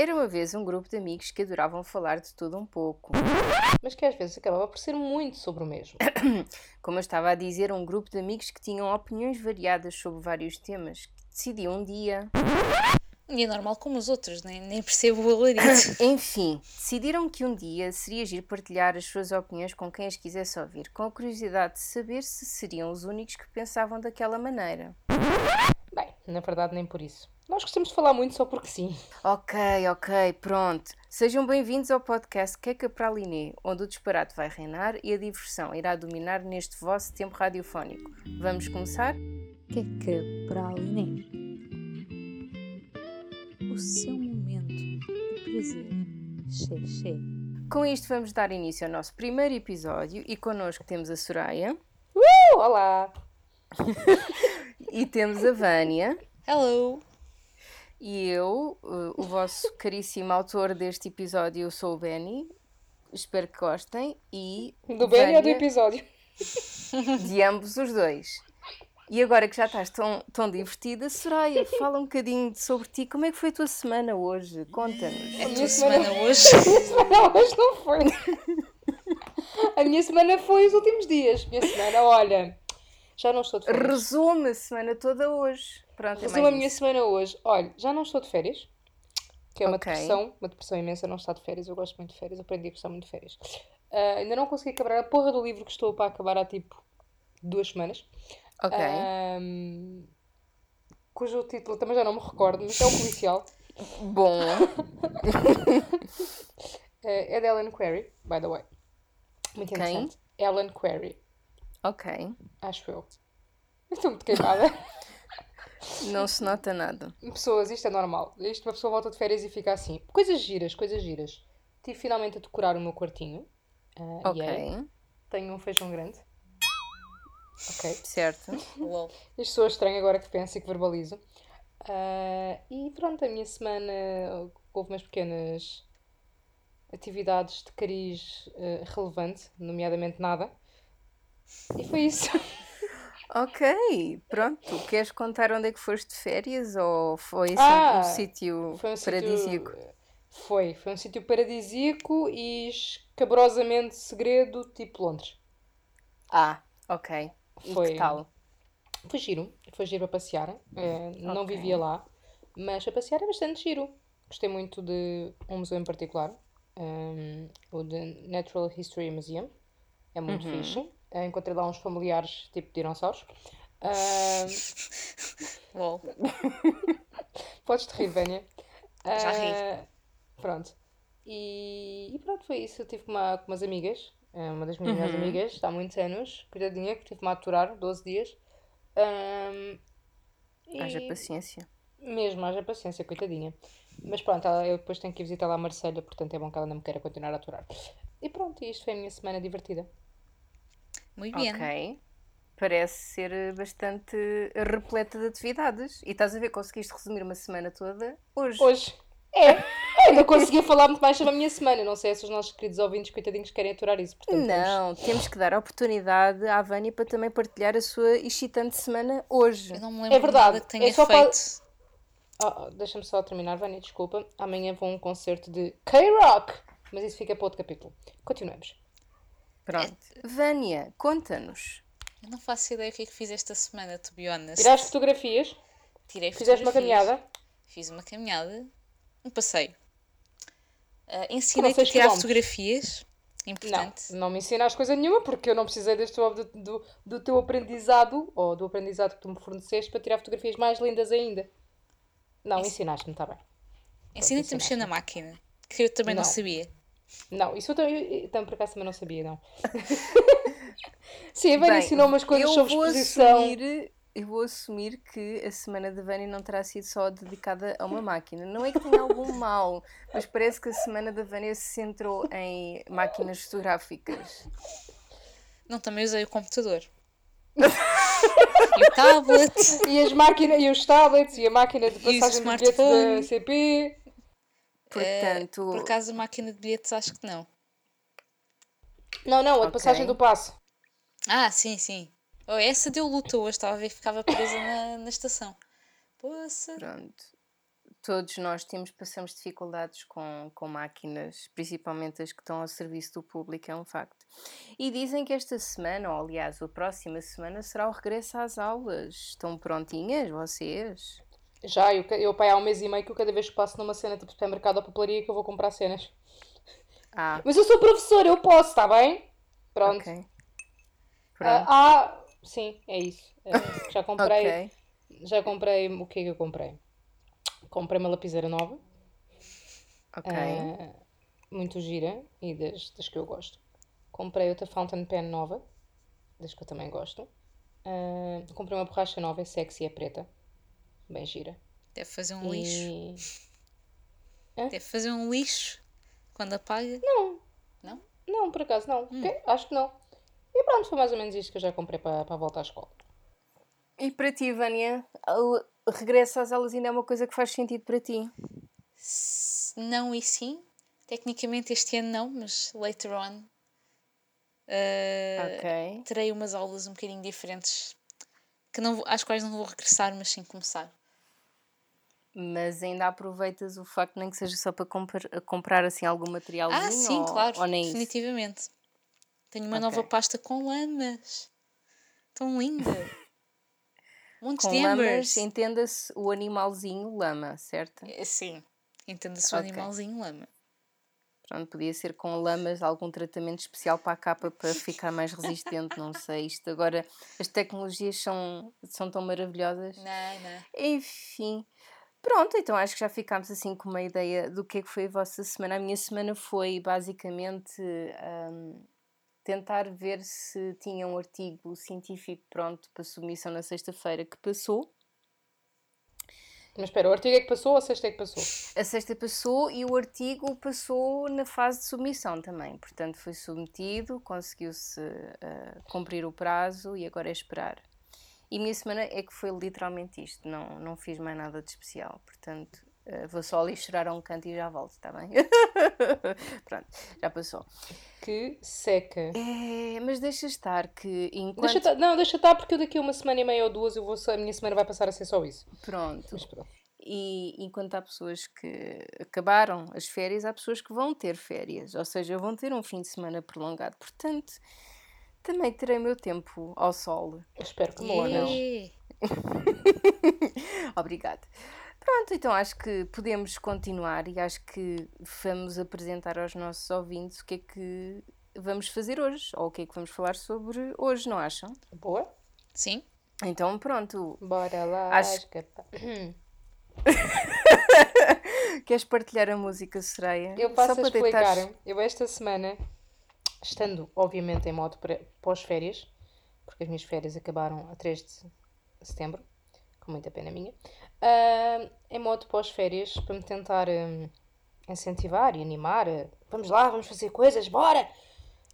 Era uma vez um grupo de amigos que adoravam falar de tudo um pouco. Mas que às vezes acabava por ser muito sobre o mesmo. Como eu estava a dizer, um grupo de amigos que tinham opiniões variadas sobre vários temas, que decidiam um dia. E é normal como os outros, nem, nem percebo o alarido. Enfim, decidiram que um dia seria agir partilhar as suas opiniões com quem as quisesse ouvir, com a curiosidade de saber se seriam os únicos que pensavam daquela maneira. Bem, na verdade, nem por isso. Nós gostamos de falar muito só porque sim. Ok, ok, pronto. Sejam bem-vindos ao podcast Queca para a Liné, onde o disparate vai reinar e a diversão irá dominar neste vosso tempo radiofónico. Vamos começar? Queca para a Liné. O seu momento de prazer. Xé, xé. Com isto vamos dar início ao nosso primeiro episódio e connosco temos a Soraya Uh, olá! e temos a Vânia Hello! E eu, eh, o vosso caríssimo autor deste episódio, eu sou o Benny. Espero que gostem e Do bem ou do episódio? de ambos os dois. E agora que já estás tão, tão divertida, Soraya, fala um bocadinho sobre ti. Como é que foi a tua semana hoje? Conta-nos. É a minha tua semana- semana hoje? A minha semana hoje não foi. A minha semana foi os últimos dias. Minha semana, olha, já não estou de férias. Resume a semana toda hoje. Pronto, é Resumo mais a minha isso. semana hoje. Olha, já não estou de férias. Que é uma Ok. depressão, uma depressão imensa não estar de férias. Eu gosto muito de férias, aprendi a gostar muito de férias. Ah, ainda não consegui acabar a porra do livro que estou para acabar há tipo duas semanas. Ok. Ahm, cujo título também já não me recordo, mas é um policial. Bom, Eh, é de Ellen Query, by the way. Muito Quem? interessante. Ellen Query, ok. acho eu. Eu Estou muito queimada. Não se nota nada. Pessoas, isto é normal. Isto uma pessoa volta de férias e fica assim. Coisas giras, coisas giras. Tive finalmente a decorar o meu quartinho. Ah, Ok. yay. Tenho um feijão grande. Ok. Certo. Isto soa estranho agora que penso e que verbalizo. Ah, e pronto, a minha semana houve umas pequenas atividades de cariz ah, relevante, nomeadamente nada. E foi isso. Ok, pronto. Queres contar onde é que foste de férias ou foi assim Ah, um sítio Foi um sítio- paradisíaco? Foi, foi um sítio paradisíaco e escabrosamente segredo, tipo Londres. Ah, ok. E Foi. que tal? Foi giro, foi giro para passear. eh, Não vivia lá, mas a passear é bastante giro. Gostei muito de um museu em particular, um, o de Natural History Museum. É muito Uhum. fixe. Eh, encontrei lá uns familiares tipo dinossauros. Ah, Lol. podes te rir, Vânia. Já ri. Ah, pronto. E, e pronto, foi isso. Eu tive com, uma, com umas amigas, eh, uma das minhas melhores Uhum. amigas, há muitos anos, cuidadinha, que tive-me a aturar 12 dias. Haja e- paciência. Mesmo, haja paciência, coitadinha. Mas pronto, eu depois tenho que ir visitar lá a Marselha, portanto é bom que ela não me queira continuar a aturar. E pronto, isto foi a minha semana divertida. Muito bem. Ok. Parece ser eh, bastante repleta de atividades. E estás a ver, conseguiste resumir uma semana toda hoje. Hoje. É, ainda consegui falar muito mais sobre a minha semana. Não sei se os nossos queridos ouvintes, coitadinhos, querem aturar isso. Portanto, vamos- Não, temos que dar a oportunidade à Vânia para também partilhar a sua excitante semana hoje. Eu não me lembro É verdade, de nada que tenha é só para- feito. Ah, Deixa-me só terminar, Vânia, desculpa. Amanhã vou a um concerto de K-Rock. Mas isso fica para outro capítulo. Continuemos. Pronto. Vânia, conta-nos. Eu não faço ideia o que é que fiz esta semana, to be honest. Tiraste fotografias, Tirei fizeste uma caminhada. Fiz uma caminhada, um passeio. Ah, Ensinei-te a tirar quilómetros. fotografias. Não, Importante. não me ensinaste coisa nenhuma, porque eu não precisei deste, do, do, do teu aprendizado, ou do aprendizado que tu me forneceste, para tirar fotografias mais lindas ainda. Não, ensinaste-me, está bem. Ensinei-te a mexer na máquina, que eu também não, Não. sabia. Não, isso eu também, então, por acaso também não sabia, não. Sim, a Vânia ensinou umas coisas eu sobre vou exposição. Assumir, eu vou assumir que a semana da Vânia não terá sido só dedicada a uma máquina. Não é que tenha algum mal, mas parece que a semana da Vânia se centrou em máquinas fotográficas. Não, também usei o computador. e o tablet. E as máquinas, e os tablets, e a máquina de passagem de bilhetes da. CP. Portanto, Por acaso a máquina de bilhetes acho que não. Não, não, a de Ok. passagem do passo. Ah, sim, sim. Oh, essa deu luta hoje, estava a ver que ficava presa na, na estação. Poça. pronto. todos nós temos, passamos dificuldades com, com máquinas, principalmente as que estão ao serviço do público, é um facto. E dizem que esta semana, ou aliás, a próxima semana, será o regresso às aulas. Estão prontinhas vocês? Já, eu, eu pai, há um mês e meio que eu cada vez que passo numa cena tipo supermercado ou papelaria que eu vou comprar cenas. Ah, Mas eu sou professora, eu posso, está bem? Pronto. ok. Ah, Pronto. ah, sim, é isso. Ah, já comprei. ok. Já comprei. O que é que eu comprei? Comprei uma lapiseira nova. Ok. ah, muito gira e das, das que eu gosto. Comprei outra fountain pen nova, das que eu também gosto. Ah, comprei uma borracha nova, é sexy, é preta. Bem gira. Deve fazer um lixo. E. Deve fazer um lixo quando apaga. Não, Não? não, por acaso não. Ok, Acho que não. E pronto, foi mais ou menos isto que eu já comprei para, para a volta à escola. E para ti, Vânia, o regresso às aulas ainda é uma coisa que faz sentido para ti? Não e sim. Tecnicamente este ano não, mas later on. ah, Ok. Terei umas aulas um bocadinho diferentes. Que não, vou- às quais não vou regressar, mas sim começar. Mas ainda aproveitas o facto nem que seja só para comprar, comprar assim algum materialzinho? Ah, sim, ou, claro. Ou nem isso? definitivamente. Tenho uma Ok. nova pasta com lamas. Tão linda. Montes Com de lamas, entenda-se o animalzinho lama, certo? É, Sim. Entenda-se o Ok. animalzinho lama. Pronto, podia ser com lamas, algum tratamento especial para a capa para ficar mais resistente, não sei. Isto agora, as tecnologias são, são tão maravilhosas. Não, não. Enfim, pronto, então acho que já ficámos assim com uma ideia do que é que foi a vossa semana. A minha semana foi basicamente hum, tentar ver se tinha um artigo científico pronto para submissão na sexta-feira que passou. Mas espera, o artigo é que passou ou a sexta é que passou? A sexta passou e o artigo passou na fase de submissão também. Portanto, foi submetido, conseguiu-se ah, cumprir o prazo e agora é esperar. E a minha semana é que foi literalmente isto, não, não fiz mais nada de especial. Portanto, ah, vou só ali chorar a um canto e já volto, está bem? Pronto, já passou. Que seca. É, mas deixa estar que enquanto. Deixa tá- não, deixa estar porque eu daqui a uma semana e meia ou duas eu vou, só- a minha semana vai passar a ser só isso. Pronto. E enquanto há pessoas que acabaram as férias, há pessoas que vão ter férias, ou seja, vão ter um fim de semana prolongado. Portanto, também terei meu tempo ao sol. Eu espero que não, Obrigada. Pronto, então acho que podemos continuar e acho que vamos apresentar aos nossos ouvintes o que é que vamos fazer hoje, ou o que é que vamos falar sobre hoje, não acham? Boa? Sim. Então pronto, Bora lá Acho- queres partilhar a música, Sereia? Eu passo Só a explicar. deitares- Eu esta semana, estando obviamente em modo pós-férias, porque as minhas férias acabaram a 3 de setembro, com muita pena minha, ah, em modo pós-férias, para me tentar incentivar e animar, ah, vamos lá, vamos fazer coisas, bora!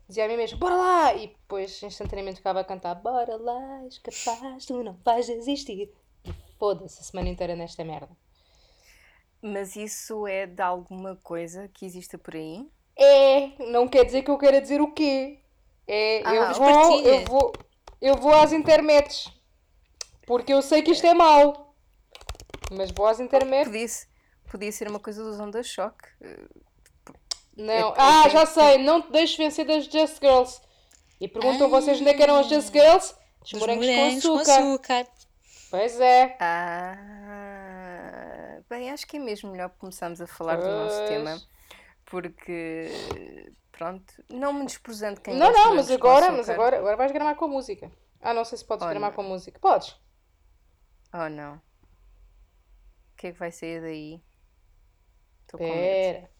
Dizia a mim mesmo, bora lá! E depois instantaneamente ficava a cantar, bora lá, és capaz, tu não vais desistir. E foda-se a semana inteira nesta merda. Mas isso é de alguma coisa que exista por aí? É, não quer dizer que eu queira dizer o quê. É, Ah, eu, vou, eu vou, eu vou às intermets. Porque eu sei que isto é mau. Mas vou às intermets. Podia, podia ser uma coisa dos Onda Choque. Não. é- Ah, é- já sei. Não te deixes vencer das Just Girls. E perguntam vocês onde é que eram as Just Girls? Dos morangos, morangos com açúcar. Pois é. Ah, bem, acho que é mesmo melhor começarmos a falar do nosso Pois. tema. Porque, pronto, não menosprezando quem Não, não, mas agora, mas agora, agora vais gramar com a música. Ah, não sei se podes Oh, gramar não. com a música. Podes. Oh, não. O que é que vai sair daí? Estou com medo. Espera.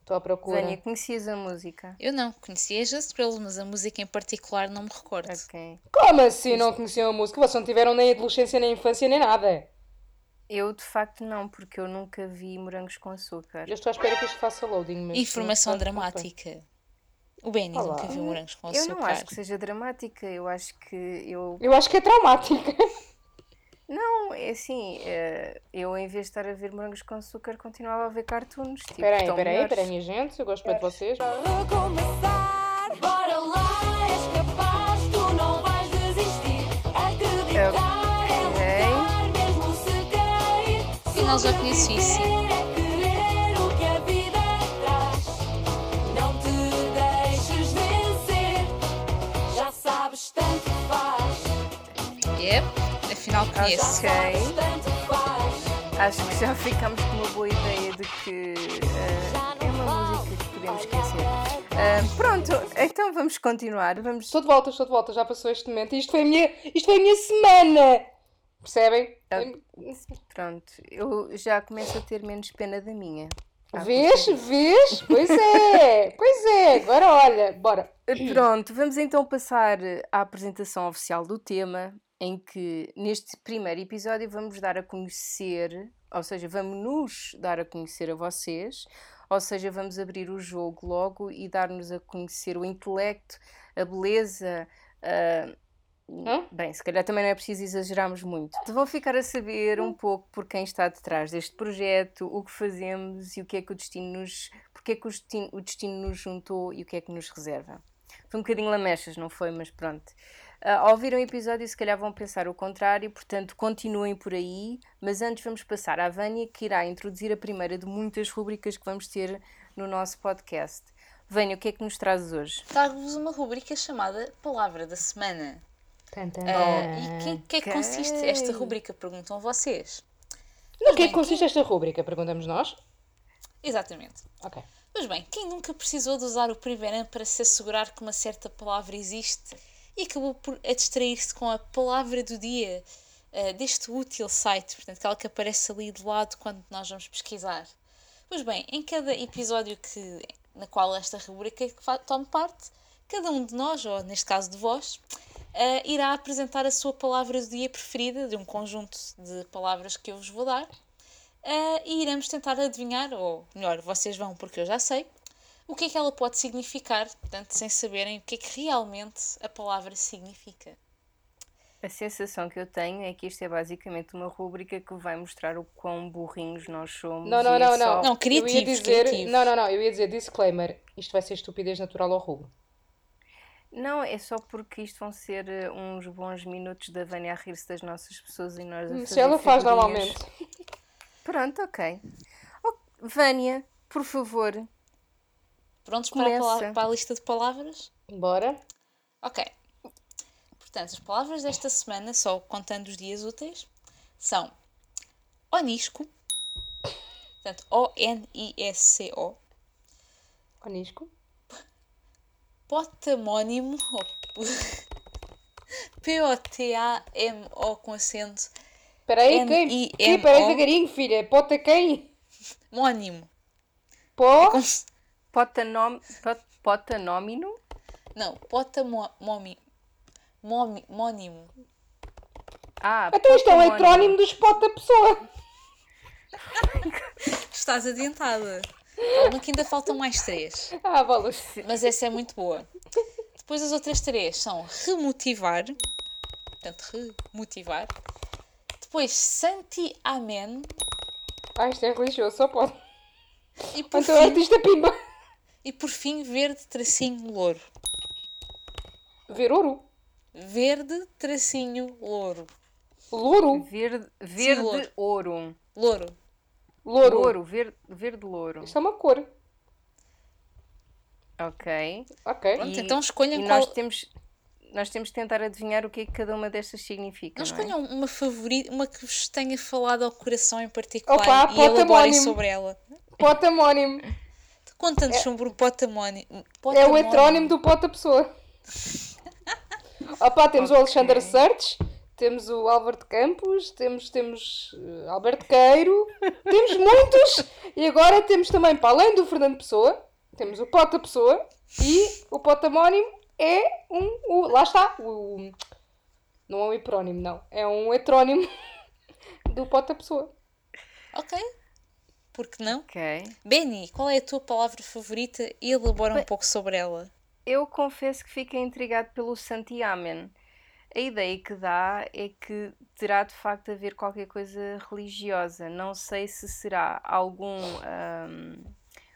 Estou à procura. Vânia, conhecias a música? Eu não conhecia as Just Girls, mas a música em particular não me recordo. Ok. Como assim não conheciam a música? Vocês não tiveram nem adolescência, nem infância, nem nada. Eu, de facto, não, porque eu nunca vi morangos com açúcar. Eu estou à espera que isto faça loading. Mas Informação dramática. O Benny Olá. nunca viu morangos com Eu açúcar. não acho que seja dramática, eu acho que eu Eu acho que é traumática. Não, é assim, eh, eu em vez de estar a ver morangos com açúcar, continuava a ver cartoons. Tipo, Espera aí, estão espera aí, espera aí, minha gente. Eu gosto muito de vocês. recomeçar. Bora lá, sabes, tanto faz. Yep, afinal conheço. Ok. Tanto faz. Acho que já ficamos com uma boa ideia de que eh, é uma música que podemos esquecer. Ah, pronto, então vamos continuar. Vamos. Estou de volta, estou de volta, já passou este momento. Isto foi a minha, isto foi a minha semana! Percebem? Pronto, eu já começo a ter menos pena da minha. Ah, Vês? Vês? Pois é! Pois é! Agora olha, bora. Pronto, vamos então passar à apresentação oficial do tema, em que neste primeiro episódio vamos dar a conhecer, ou seja, vamos nos dar a conhecer a vocês, ou seja, vamos abrir o jogo logo e dar-nos a conhecer o intelecto, a beleza. ah, Hã? Bem, se calhar também não é preciso exagerarmos muito. Vão ficar a saber um pouco por quem está detrás deste projeto, o que fazemos e o que é que o destino nos. porque é que o destino, o destino nos juntou e o que é que nos reserva. Foi um bocadinho lamechas, não foi? Mas pronto. Ah, ao ouvir um episódio, se calhar vão pensar o contrário, portanto, continuem por aí. Mas antes, vamos passar à Vânia, que irá introduzir a primeira de muitas rubricas que vamos ter no nosso podcast. Vânia, o que é que nos trazes hoje? Trago-vos uma rubrica chamada Palavra da Semana. Tan, tan, Ah, tan. e que, que é que consiste esta rubrica? Perguntam vocês. No que é que consiste esta rúbrica? Perguntamos nós? Exatamente. Ok. Pois bem, quem nunca precisou de usar o Primeram para se assegurar que uma certa palavra existe e acabou por a distrair-se com a palavra do dia ah, deste útil site, portanto, aquela que aparece ali do lado quando nós vamos pesquisar. Pois bem, em cada episódio que, na qual esta rubrica tome parte, cada um de nós, ou neste caso de vós, ah, irá apresentar a sua palavra do dia preferida de um conjunto de palavras que eu vos vou dar ah, e iremos tentar adivinhar, ou melhor, vocês vão porque eu já sei, o que é que ela pode significar, portanto, sem saberem o que é que realmente a palavra significa. A sensação que eu tenho é que isto é basicamente uma rúbrica que vai mostrar o quão burrinhos nós somos. Não, não, e é não, só- não. Não, Eu ia dizer, criativos. Não, não, não. Eu ia dizer disclaimer. Isto vai ser estupidez natural ao rubro. Não, é só porque isto vão ser eh, uns bons minutos da Vânia a rir-se das nossas pessoas e nós a fazer ela faz figurinhas. normalmente. Pronto, ok. Oh, Vânia, por favor. Prontos para a, para a lista de palavras? Bora. Ok. Portanto, as palavras desta semana, só contando os dias úteis, são onisco, portanto, O-N-I-S-C-O, Onisco. Potamónimo, ou P-O-T-A-M-O com acento, Espera aí, quem? M-I-M-O. Quem? Espera aí devagarinho, filha. Pota quem? mónimo. Pó? Como se- Potanom, pot, potanómino? Não, potamónimo. Momi, mónimo. Ah, Então isto é um potamónimo. heterónimo dos pota pessoa. Estás adiantada. Calma que ainda faltam mais três. Ah, bolas. Mas essa é muito boa. Depois as outras três são remotivar. Portanto, remotivar. Depois Santi Amen. Ah, isto é religioso, só pode. E por, Então fim, artista pimba. e por fim, verde tracinho louro. Ver ouro. Verde tracinho louro. Louro. Verde, verde louro. ouro. Louro. Louro. Louro, verde, verde louro. Isto é uma cor. Ok. Ok. Pronto, E- então escolham E qual. nós temos, nós temos de tentar adivinhar o que é que cada uma destas significa. Não Não, é? escolham uma favorita, uma que vos tenha falado ao coração em particular Opa, e elaborem potamónimo. sobre ela. Potamónimo. Conta-nos sobre o potamónimo. É o heterónimo do pota pessoa. Opa, temos o Ok. Alexander Sertes, temos o Álvaro de Campos, temos, temos eh, Alberto Queiro, temos muitos! E agora temos também, para além do Fernando Pessoa, temos o Pota Pessoa e o potamónimo é um. O, lá está! O, não é um hiprónimo, não. É um heterónimo do Pota Pessoa. Ok. Por que não? Ok. Benny, qual é a tua palavra favorita e elabora um Bem- pouco sobre ela. Eu confesso que fiquei intrigado pelo Santiamen. A ideia que dá é que terá de facto a ver qualquer coisa religiosa. Não sei se será algum, ahm,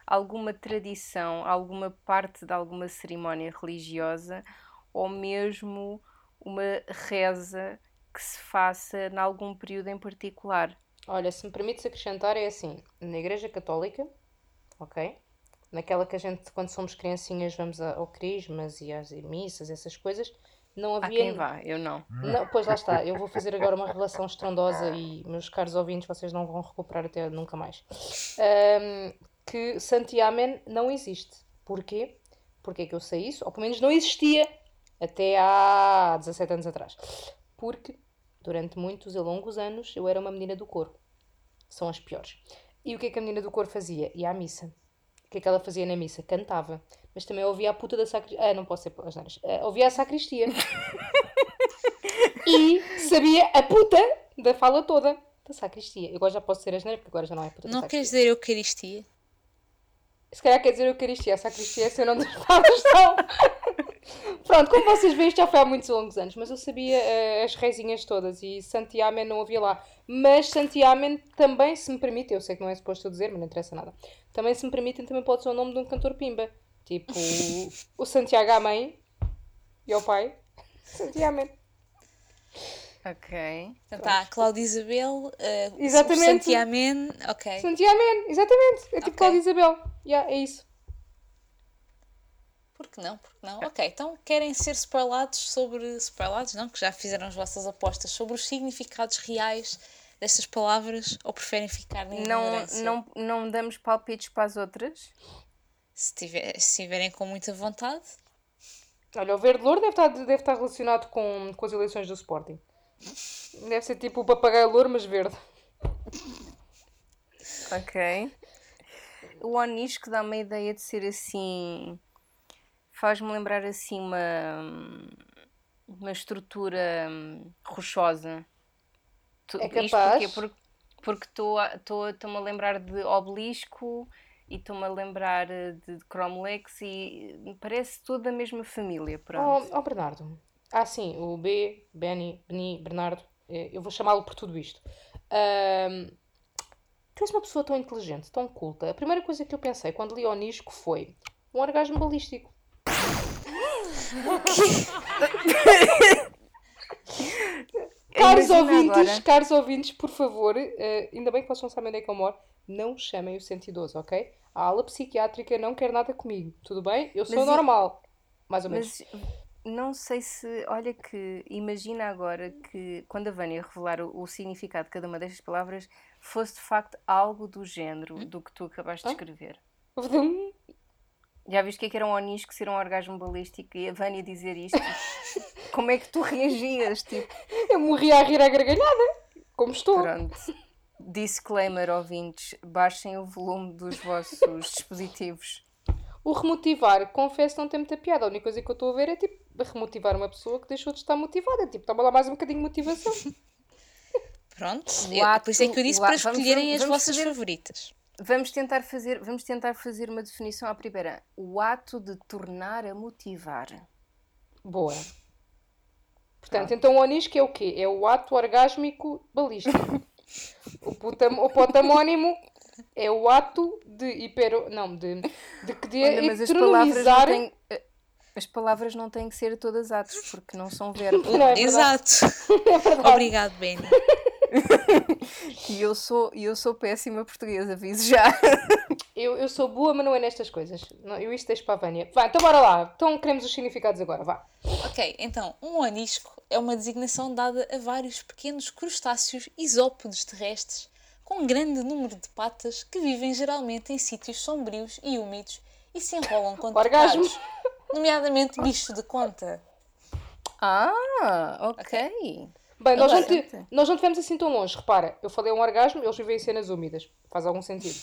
alguma tradição, alguma parte de alguma cerimónia religiosa ou mesmo uma reza que se faça em algum período em particular. Olha, se me permites acrescentar, é assim: na Igreja Católica, ok? Naquela que a gente, quando somos criancinhas, vamos ao Crismas e às missas, essas coisas, não Há havia. quem vá, eu não. Não, pois lá está, eu vou fazer agora uma revelação estrondosa e, meus caros ouvintes, vocês não vão recuperar até nunca mais. Ahm, que Santiamen não existe. Porquê? Porquê que eu sei isso? Ou pelo menos não existia até há 17 anos atrás. Porque durante muitos e longos anos eu era uma menina do coro. São as piores. E o que é que a menina do coro fazia? Ia à missa. O que é que ela fazia na missa? Cantava. Mas também ouvia a puta da sacristia. Ah, não posso ser as neiras. Ah, ouvia a sacristia. e sabia a puta da fala toda da sacristia. Eu agora já posso ser as neiras porque agora já não é puta da Não sacristia. queres dizer Eucaristia? Se calhar quer dizer Eucaristia, a sacristia é seu nome dos padres, não. Pronto, como vocês veem, isto já foi há muitos longos anos, mas eu sabia eh, as rezinhas todas e Santiamen não havia lá. Mas Santiamen também, se me permite, eu sei que não é suposto eu dizer, mas não interessa nada. Também, se me permitem, também pode ser o nome de um cantor pimba. Tipo, o Santiago à mãe e ao pai. Santiamen. Ok. Há a Cláudia Isabel, uh, Exatamente. Santiamen, ok. Santiamen, exatamente. É tipo Ok. Cláudia Isabel. Yeah, é isso. Por que não? Por que não? Ok, então querem ser spoilados sobre. Spoilados, não? Que já fizeram as vossas apostas sobre os significados reais destas palavras ou preferem ficar na Não, não, não damos palpites para as outras? Se, tiver, se tiverem com muita vontade. Olha, o verde louro deve estar, deve estar relacionado com, com as eleições do Sporting. Deve ser tipo o papagaio louro, mas verde. Ok. O onisco dá uma ideia de ser assim. Faz-me lembrar assim uma. Uma estrutura hum, rochosa. Tu- É isto capaz. porquê? Porque porque estou a- estou a- estou-me a lembrar de obelisco e estou-me a lembrar eh, de Cromlex e parece tudo da mesma família. Pronto. Oh, oh, Bernardo. Ah, sim, o B, Benny, Beni, Bernardo. eh, Eu vou chamá-lo por tudo isto. Ahm, tu és uma pessoa tão inteligente, tão culta. A primeira coisa que eu pensei quando li Onisco foi um orgasmo balístico. Caros ouvintes, agora- caros ouvintes, por favor, eh, ainda bem que vocês não sabem onde é que eu moro, não chamem o 112, ok? A ala psiquiátrica não quer nada comigo, tudo bem? Eu sou Mas normal, mais ou menos. Mas não sei se. Olha que imagina agora que quando a Vânia revelar o, o significado de cada uma destas palavras fosse de facto algo do género Hum? do que tu acabaste de escrever. Vdum. Já viste o que é que era um onisco ser um orgasmo balístico e a Vânia dizer isto? Como é que tu reagias? Tipo, Eu morri a rir à gargalhada, como estou. pronto. Disclaimer, ouvintes, baixem o volume dos vossos dispositivos. O remotivar, confesso, não tem muita piada. A única coisa que eu estou a ver é tipo remotivar uma pessoa que deixou de estar motivada. Tipo, toma lá mais um bocadinho de motivação. Pronto, eu- por isso é que eu disse para a- vamos- escolherem as vamos vossas fazer- favoritas. Vamos tentar fazer, vamos tentar fazer uma definição à primeira. O ato de tornar a motivar. Boa. Portanto, então o onisco é o quê? É o ato orgásmico balístico. o, putam, o potamónimo é o ato de hiper... Não, de, de, que de Olha, mas as palavras, não heteronomizar... têm, eh, as palavras não têm que ser todas atos, porque não são verbos. Não é. Exato. É. Obrigado, Benny. E eu sou, e eu sou péssima portuguesa, aviso já. Eu, eu sou boa, mas não é nestas coisas. Não, eu isto deixo para a Vânia. Vá, então bora lá. Então queremos os significados agora, vá. Ok, então, um onisco é uma designação dada a vários pequenos crustáceos isópodes terrestres com um grande número de patas que vivem geralmente em sítios sombrios e úmidos e se enrolam quando Orgasmo. tocados, nomeadamente bicho de conta. Ah, ok. Bem, nós não, te- nós não tivemos assim tão longe. Repara, eu falei um orgasmo, eles vivem em cenas úmidas. Faz algum sentido.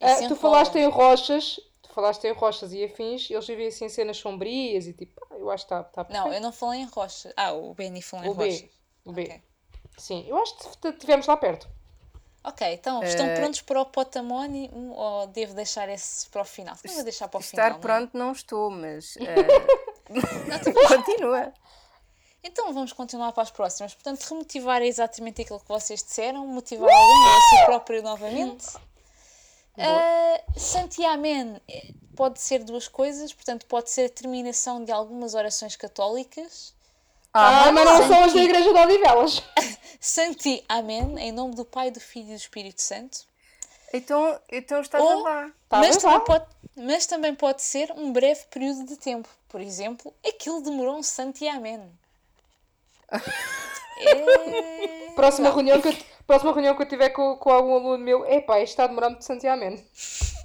Ah, tu falaste em rochas, tu falaste em rochas e afins, eles vivem assim em cenas sombrias e tipo, ah, eu acho que está tá Não, eu não falei em rocha. Ah, o Benny falou em O B. rocha. O B. Sim, eu acho que estivemos lá perto. Ok, então, estão Eh, prontos para o potamónimo ou devo deixar esse para o final? Não vou deixar para o Estar final. não é? pronto não estou, mas eh, continua. Então vamos continuar para as próximas. Portanto, remotivar é exatamente aquilo que vocês disseram, motivar alguém a si próprio novamente. Uh, Santiamen eh, pode ser duas coisas, portanto, pode ser a terminação de algumas orações católicas. Ah, mas não são as da. Igreja de Odivelas. Santi Amém, em nome do Pai, do Filho e do Espírito Santo. Então, então estás Ou- lá. Mas, também pode, mas também pode ser um breve período de tempo. Por exemplo, aquilo demorou um Santi Amém. É... Próxima reunião, que eu, próxima reunião que eu tiver com, com algum aluno meu, epá, isto está a demorar muito santiamente.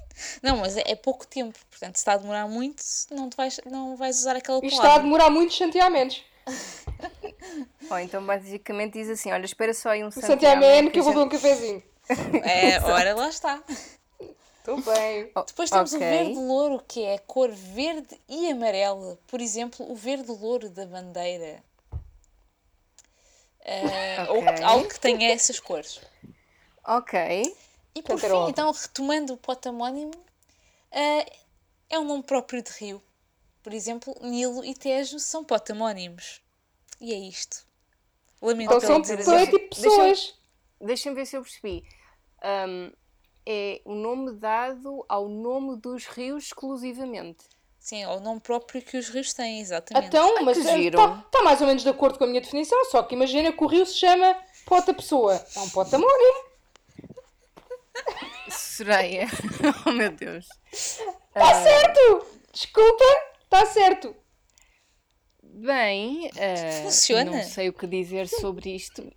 Não, mas é, é pouco tempo. Portanto, se está a demorar muito, não, te vais, não vais usar aquela Isto está a palavra. demorar muitos santiamentos. Ou então basicamente diz assim: olha, espera só aí um Santiamento que eu vou beber um cafezinho. É, ora, lá está. Estou bem. Oh, Depois temos ok. o verde louro, que é a cor verde e amarela. Por exemplo, o verde louro da bandeira. Ah, ou Ok. algo que tenha essas cores. Ok. E por fim, então, retomando o potamónimo, ah, é um nome próprio de rio. Por exemplo, Nilo e Tejo são potamónimos. E é isto. Lamento Então pelo são, dizer são assim. tipo pessoas. Deixa-me ver se eu percebi. Ahm, é o nome dado ao nome dos rios exclusivamente. Sim, é o nome próprio que os rios têm, exatamente. Então, Ai, mas que giro. está mais ou menos de acordo com a minha definição, só que imagina que o rio se chama Pota Pessoa. É um potamónimo. Soraya. oh meu Deus. Está certo! Desculpa, está certo. Bem, ah, Funciona. não sei o que dizer sobre isto.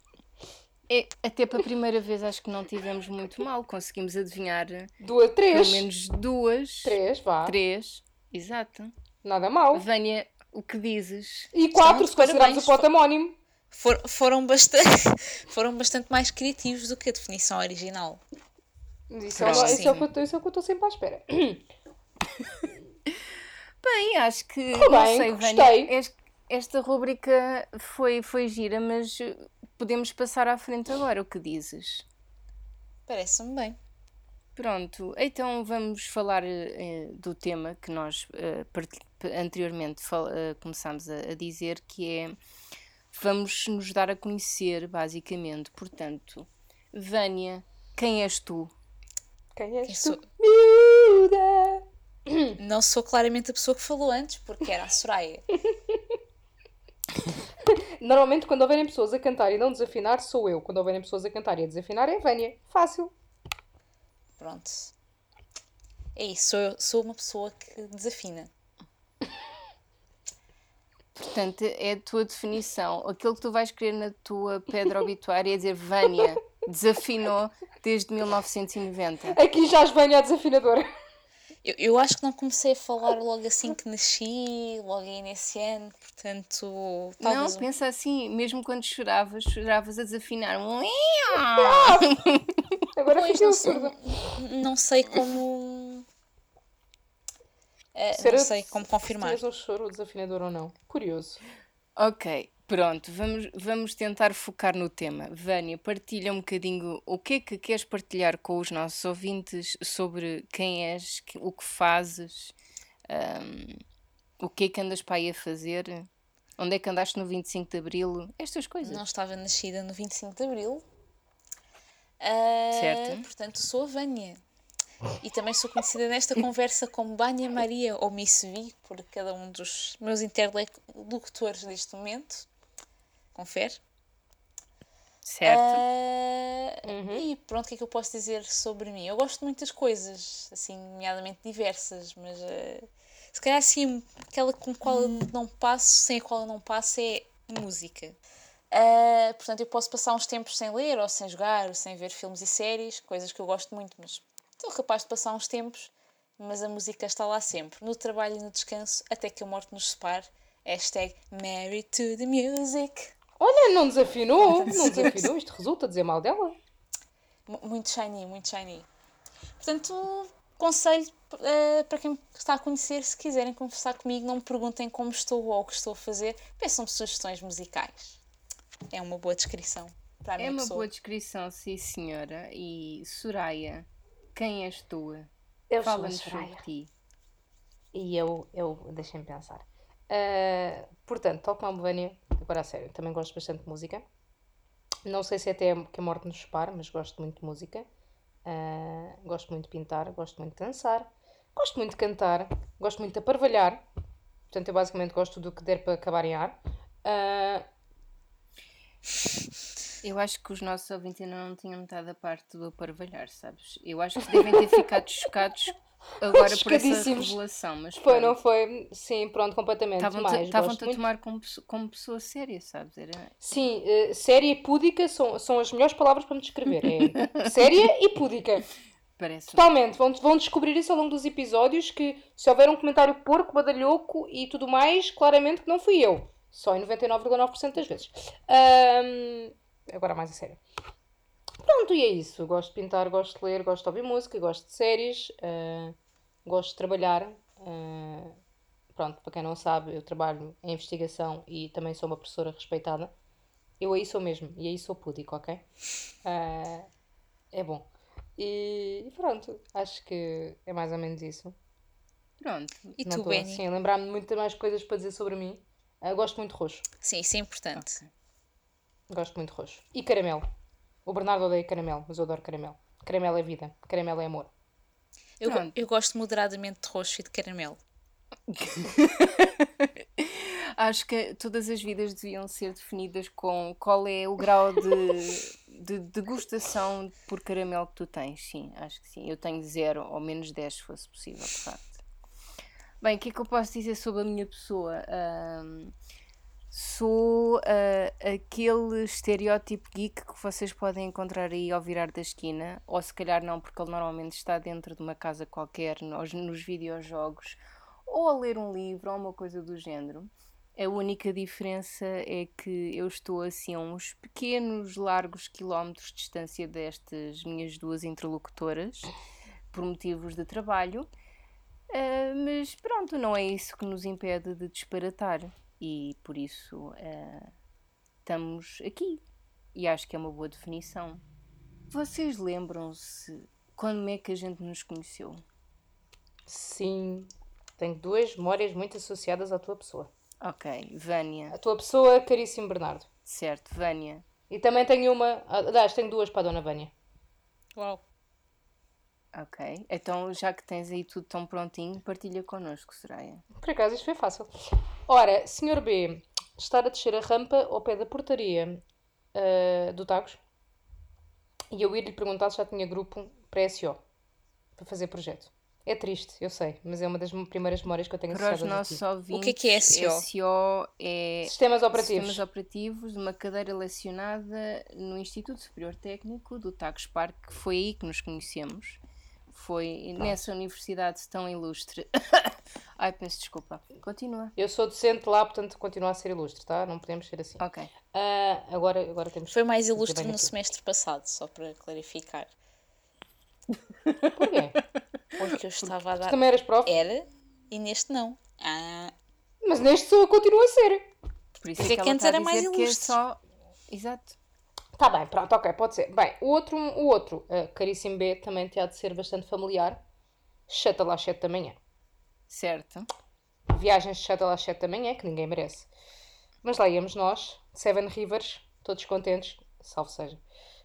É, até para a primeira vez acho que não tivemos muito mal. Conseguimos adivinhar Duas, pelo três. menos duas. Três, vá. Três. Exato. Nada mal. Vânia, o que dizes? E quatro, se considerarmos o parabéns. potamónimo. For- foram, bastante, foram bastante mais criativos do que a definição original. Isso é, isso é o Sim. que eu é o que eu estou sempre à espera. Bem, acho que. Bem, sei, gostei. Vânia. es- Esta rubrica foi, foi gira, mas podemos passar à frente agora. O que dizes? Parece-me bem. Pronto, então vamos falar eh, do tema que nós eh, anteriormente eh, começámos a, a dizer, que é vamos nos dar a conhecer, basicamente. Portanto, Vânia, quem és tu? Quem és Quem tu? sou- Miúda! Não sou claramente a pessoa que falou antes, porque era a Soraya. Normalmente, quando houverem pessoas a cantar e não desafinar, sou eu. Quando houverem pessoas a cantar e a desafinar, é a Vânia. Fácil. Pronto. É isso, sou, sou uma pessoa que desafina. Portanto, é a tua definição. Aquilo que tu vais querer na tua pedra obituária é dizer Vânia desafinou desde 1990. Aqui já as Vânia a desafinadora. Eu, eu acho que não comecei a falar logo assim que nasci, logo aí nesse ano, portanto. Não, um- pensa assim, mesmo quando choravas, choravas a desafinar. Agora Pois, fiquei não, sei, surda. não sei como. Será não sei como confirmar. Se um choro desafinador ou não. Curioso. Ok, pronto, vamos, vamos tentar focar no tema. Vânia, partilha um bocadinho o que é que queres partilhar com os nossos ouvintes sobre quem és, o que fazes, ahm, o que é que andas para aí a fazer, onde é que andaste no 25 de Abril, estas coisas. Não estava nascida no 25 de Abril. Ah, Certo. Portanto, sou a Vânia. E também sou conhecida nesta conversa como Bânia Maria ou Miss Vi, por cada um dos meus interlocutores neste momento. Confere. Certo? Ah, E pronto, o que é que eu posso dizer sobre mim? Eu gosto de muitas coisas, assim, nomeadamente diversas, mas ah, se calhar assim, aquela com a qual eu não passo, sem a qual eu não passo é música. Ah, portanto, eu posso passar uns tempos sem ler, ou sem jogar, ou sem ver filmes e séries, coisas que eu gosto muito, mas sou capaz de passar uns tempos, mas a música está lá sempre, no trabalho e no descanso, até que a morte nos separe. Hashtag Married to the Music. Olha, não desafinou. Não desafinou. Isto resulta dizer mal dela. Mu- Muito shiny, muito shiny. Portanto, conselho eh, para quem está a conhecer, se quiserem conversar comigo, não me perguntem como estou ou o que estou a fazer, peçam-me sugestões musicais. É uma boa descrição para a minha É uma pessoa. boa descrição, sim senhora. E Soraya, quem és tu? Eu sou a Fala-nos Soraya. sobre ti. E eu, eu deixem-me pensar. Ah, portanto, tal como a Vânia, agora a sério, também gosto bastante de música. Não sei se é até que a morte nos separe, mas gosto muito de música. Ah, gosto muito de pintar, gosto muito de dançar, gosto muito de cantar, gosto muito de aparvalhar. Portanto, eu basicamente gosto do que der para acabar em ar. Ah, Eu acho que os nossos ouvintes ainda não tinham notado a parte do aparvalhar, sabes? Eu acho que devem ter ficado chocados agora por essa revelação, mas foi, não foi? Sim, pronto, completamente. Estavam-te a muito. tomar como, como pessoa séria, sabes? Era... Sim, eh, séria e púdica são, são as melhores palavras para me descrever. É séria e púdica. Parece. Totalmente. Vão, vão descobrir isso ao longo dos episódios que se houver um comentário porco, badalhoco e tudo mais, claramente que não fui eu. Só em 99,9% das vezes. Ahm, agora mais a sério. Pronto, e é isso. Gosto de pintar, gosto de ler, gosto de ouvir música, gosto de séries, ah, gosto de trabalhar. ah, pronto, para quem não sabe, eu trabalho em investigação e também sou uma professora respeitada. Eu aí sou mesmo, e aí sou púdico, ok? Ah, é bom. E, pronto, acho que é mais ou menos isso. Pronto. E Não tu, Benny? a lembrar-me de muito mais coisas para dizer sobre mim. Ah, gosto muito de roxo. Sim, isso é importante. Gosto muito de roxo. E caramelo. O Bernardo odeia caramelo, mas eu adoro caramelo. Caramelo é vida. Caramelo é amor. Eu, go- eu gosto moderadamente de roxo e de caramelo. Acho que todas as vidas deviam ser definidas com qual é o grau de, de degustação por caramelo que tu tens. Sim, acho que sim. Eu tenho zero ou menos 10 se fosse possível, de facto. Bem, o que é que eu posso dizer sobre a minha pessoa? Ahm, sou ah, aquele estereótipo geek que vocês podem encontrar aí ao virar da esquina, ou se calhar não, porque ele normalmente está dentro de uma casa qualquer, nos, nos videojogos, ou a ler um livro, ou uma coisa do género. A única diferença é que eu estou assim a uns pequenos, largos quilómetros de distância destas minhas duas interlocutoras, por motivos de trabalho. Ah, mas pronto, não é isso que nos impede de disparatar e por isso ah, estamos aqui. E acho que é uma boa definição. Vocês lembram-se quando é que a gente nos conheceu? Sim. Tenho duas memórias muito associadas à tua pessoa. Ok, Vânia. A tua pessoa, caríssimo Bernardo. Certo, Vânia. E também tenho uma. Aliás, tenho duas para a Dona Vânia. Uau. Ok. Então, já que tens aí tudo tão prontinho, partilha connosco, Soraya. Por acaso, isto foi fácil. Ora, Sr. B, estar a descer a rampa ao pé da portaria ah, do Tagos e eu ir-lhe perguntar se já tinha grupo para SO, para fazer projeto. É triste, eu sei, mas é uma das primeiras memórias que eu tenho Para os nossos ouvintes, O que é que é SO? SO é Sistemas operativos. Sistemas Operativos, uma cadeira lecionada no Instituto Superior Técnico do Tagus Park, que foi aí que nos conhecemos. Foi nessa universidade tão ilustre. Ai, peço desculpa. Continua. Eu sou docente lá, portanto continuo a ser ilustre, tá? Não podemos ser assim. Ok. Ah, agora, agora temos Foi mais que ilustre no aquilo. semestre passado, só para clarificar. Porquê? Porque eu estava a Tu dar. também eras prof? Era e neste não. Ah, Mas neste sou eu continuo a ser. Por isso Mas é que que ela antes a era mais que é ilustre. só... Exato. Tá bem, pronto, ok, pode ser. Bem, o outro, o outro ah, caríssimo B, também te há de ser bastante familiar. Shuttle às 7 da manhã. Certo. Viagens de shuttle às 7 da manhã, que ninguém merece. Mas lá íamos nós, Seven Rivers, todos contentes, salvo seja,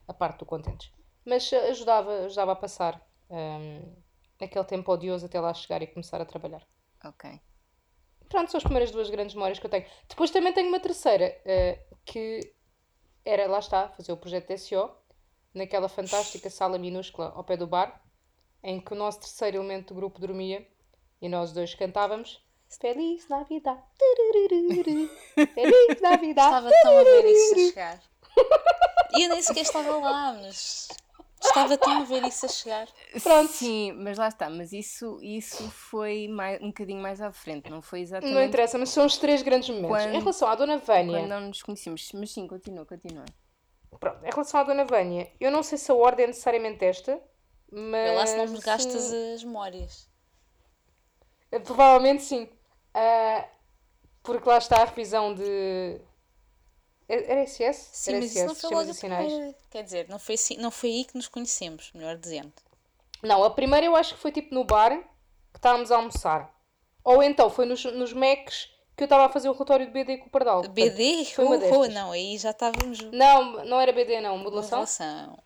a parte do contentes. Mas ah, ajudava, ajudava a passar ahm, aquele tempo odioso até lá chegar e começar a trabalhar. Ok. Pronto, são as primeiras duas grandes memórias que eu tenho. Depois também tenho uma terceira, eh, que era, lá está, fazer o projeto de SEO, naquela fantástica sala minúscula ao pé do bar, em que o nosso terceiro elemento do grupo dormia e nós dois cantávamos Feliz Navidad. Feliz Navidad. estava tão a ver isso a chegar. E eu nem sequer estava lá, mas estava tão a ver isso a chegar. Pronto. Sim, mas lá está. Mas isso, isso foi mais, um bocadinho mais à frente. Não foi exatamente Não interessa, mas são os três grandes momentos. Quando- Em relação à Dona Vânia, quando não nos conhecemos. Mas sim, continua, continua. pronto, em relação à Dona Vânia, eu não sei se a ordem é necessariamente esta, mas. Lá se não me gastas sim. as memórias. Provavelmente sim. Ah, porque lá está a revisão de. Era SS? Sim, Era mas isso não foi logo primeira. Quer dizer, não foi, assim, não foi aí que nos conhecemos, melhor dizendo. Não, a primeira eu acho que foi tipo no bar que estávamos a almoçar. Ou então foi nos, nos Macs que eu estava a fazer o relatório de BD com o Pardal. BD? foi uma Oh, oh, não, aí já estávamos Não, não era BD não, modulação. relação.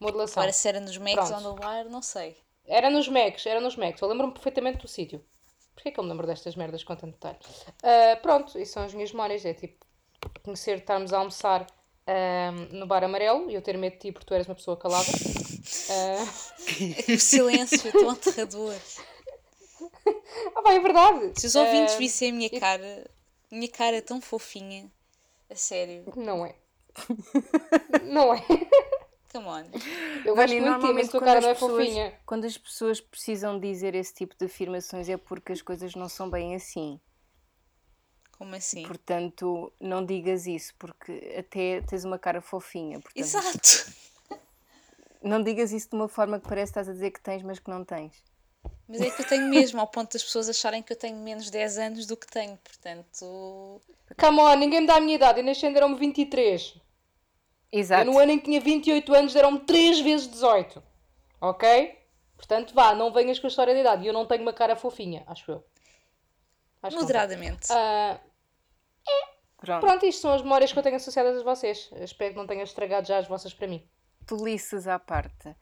Modulação. Agora se era nos Macs Pronto. ou no bar, não sei. Era nos Macs, era nos Macs. Eu lembro-me perfeitamente do sítio. Porquê que eu me lembro destas merdas com tanto detalhe? Ah, pronto, isso são as minhas memórias. É tipo, conhecer, estarmos a almoçar no bar amarelo e eu ter medo de ti porque tu eras uma pessoa calada. Ah, O silêncio tão aterrador. ah, pá, é verdade. Se os ouvintes Ah, vissem a minha cara, minha cara tão fofinha, a sério, Não é. Não é. come on. Eu gosto Vânia, muito de ti, mas a tua cara não é pessoas- fofinha. Quando as pessoas precisam dizer esse tipo de afirmações é porque as coisas não são bem assim. Como assim? Portanto, não digas isso, porque até tens uma cara fofinha. Portanto, Exato! Não digas isso de uma forma que parece que estás a dizer que tens, mas que não tens. Mas é que eu tenho mesmo, ao ponto das pessoas acharem que eu tenho menos 10 anos do que tenho, portanto. Come on, ninguém me dá a minha idade. Eu nasci deram-me 23. Eu Exato. no ano em que tinha 28 anos deram-me 3 vezes 18. Ok? Portanto, vá, não venhas com a história da idade. E eu não tenho uma cara fofinha, acho eu. Acho. Moderadamente. Ah, Pronto. pronto, isto são as memórias que eu tenho associadas a vocês. Eu espero que não tenhas estragado já as vossas para mim. Tolices à parte.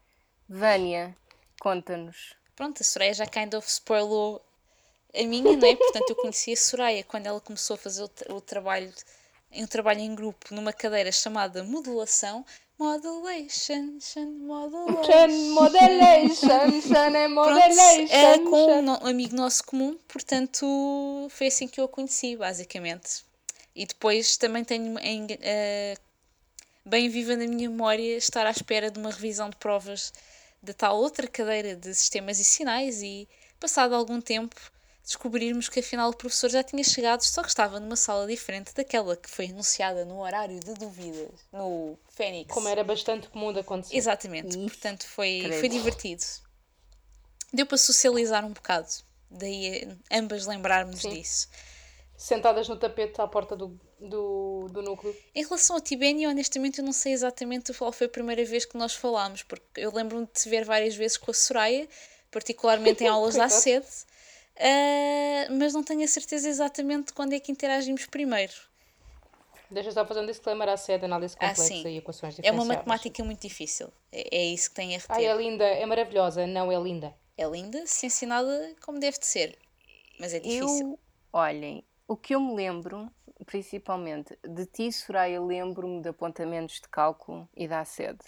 Vânia, conta-nos. Pronto, a Soraya já kind of spoilou a minha, não é? Portanto, eu conheci a Soraya quando ela começou a fazer o, tra- o trabalho, um trabalho em grupo numa cadeira chamada modulação. Modulation, modulation. Chan é Pronto, modelation. é com um amigo nosso comum, portanto foi assim que eu a conheci, basicamente. E depois também tenho em, eh, bem viva na minha memória estar à espera de uma revisão de provas da tal outra cadeira de sistemas e sinais e, passado algum tempo, descobrirmos que afinal o professor já tinha chegado, só que estava numa sala diferente daquela que foi anunciada no horário de dúvidas, no Fênix. Como era bastante comum de acontecer. Exatamente, portanto foi, credo. foi divertido. Deu para socializar um bocado, daí eh, ambas lembrarmos disso. Sentadas no tapete à porta do, do, do núcleo. Em relação ao Tibénia, honestamente eu não sei exatamente qual foi a primeira vez que nós falámos, porque eu lembro-me de te ver várias vezes com a Soraya, particularmente em aulas da sede, ah, mas não tenho a certeza exatamente quando é que interagimos primeiro. Deixa eu só fazer um disclaimer à sede, análise Ah, complexa sim. e equações É diferenciadas. uma matemática muito difícil, é, é isso que tem a Ai, é reter. linda, é maravilhosa. Não, é linda. É linda, se ensinada como deve de ser, mas é difícil. Eu, olhem, o que eu me lembro, principalmente de ti, Soraya, lembro-me de apontamentos de cálculo e da sede.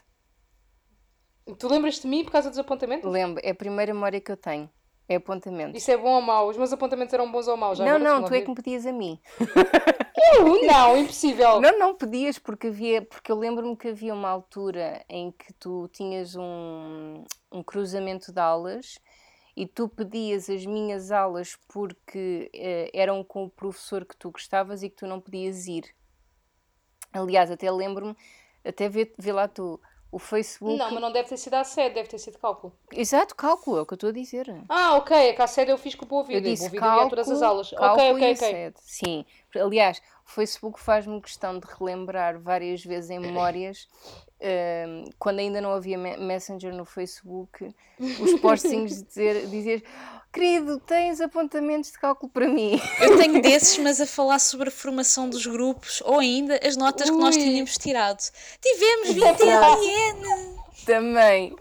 Tu lembras de mim por causa dos apontamentos? Lembro, é a primeira memória que eu tenho. É apontamentos. Isso é bom ou mau? Os meus apontamentos eram bons ou maus? Já não, não, tu é que me pedias a mim. Eu? Não, impossível. Não, não pedias porque havia, porque eu lembro-me que havia uma altura em que tu tinhas um, um cruzamento de aulas e tu pedias as minhas aulas porque eh, eram com o professor que tu gostavas e que tu não podias ir. Aliás, até lembro-me, até vê, vê lá tu, o Facebook. Não, mas não deve ter sido a sede, deve ter sido cálculo. Exato, cálculo, é o que eu estou a dizer. Ah, ok, é que a sede eu fiz com o Boa Eu Vida. disse Boa cálculo, todas as aulas. Ok, cálculo ok, e ok. sede. Sim, aliás, o Facebook faz-me questão de relembrar várias vezes em memórias, ehm, quando ainda não havia me- Messenger no Facebook, os postinhos de dizer, dizer querido, tens apontamentos de cálculo para mim. Eu tenho desses, mas a falar sobre a formação dos grupos ou ainda as notas que nós Ui. tínhamos tirado. Tivemos 20 Exato. LN! Também,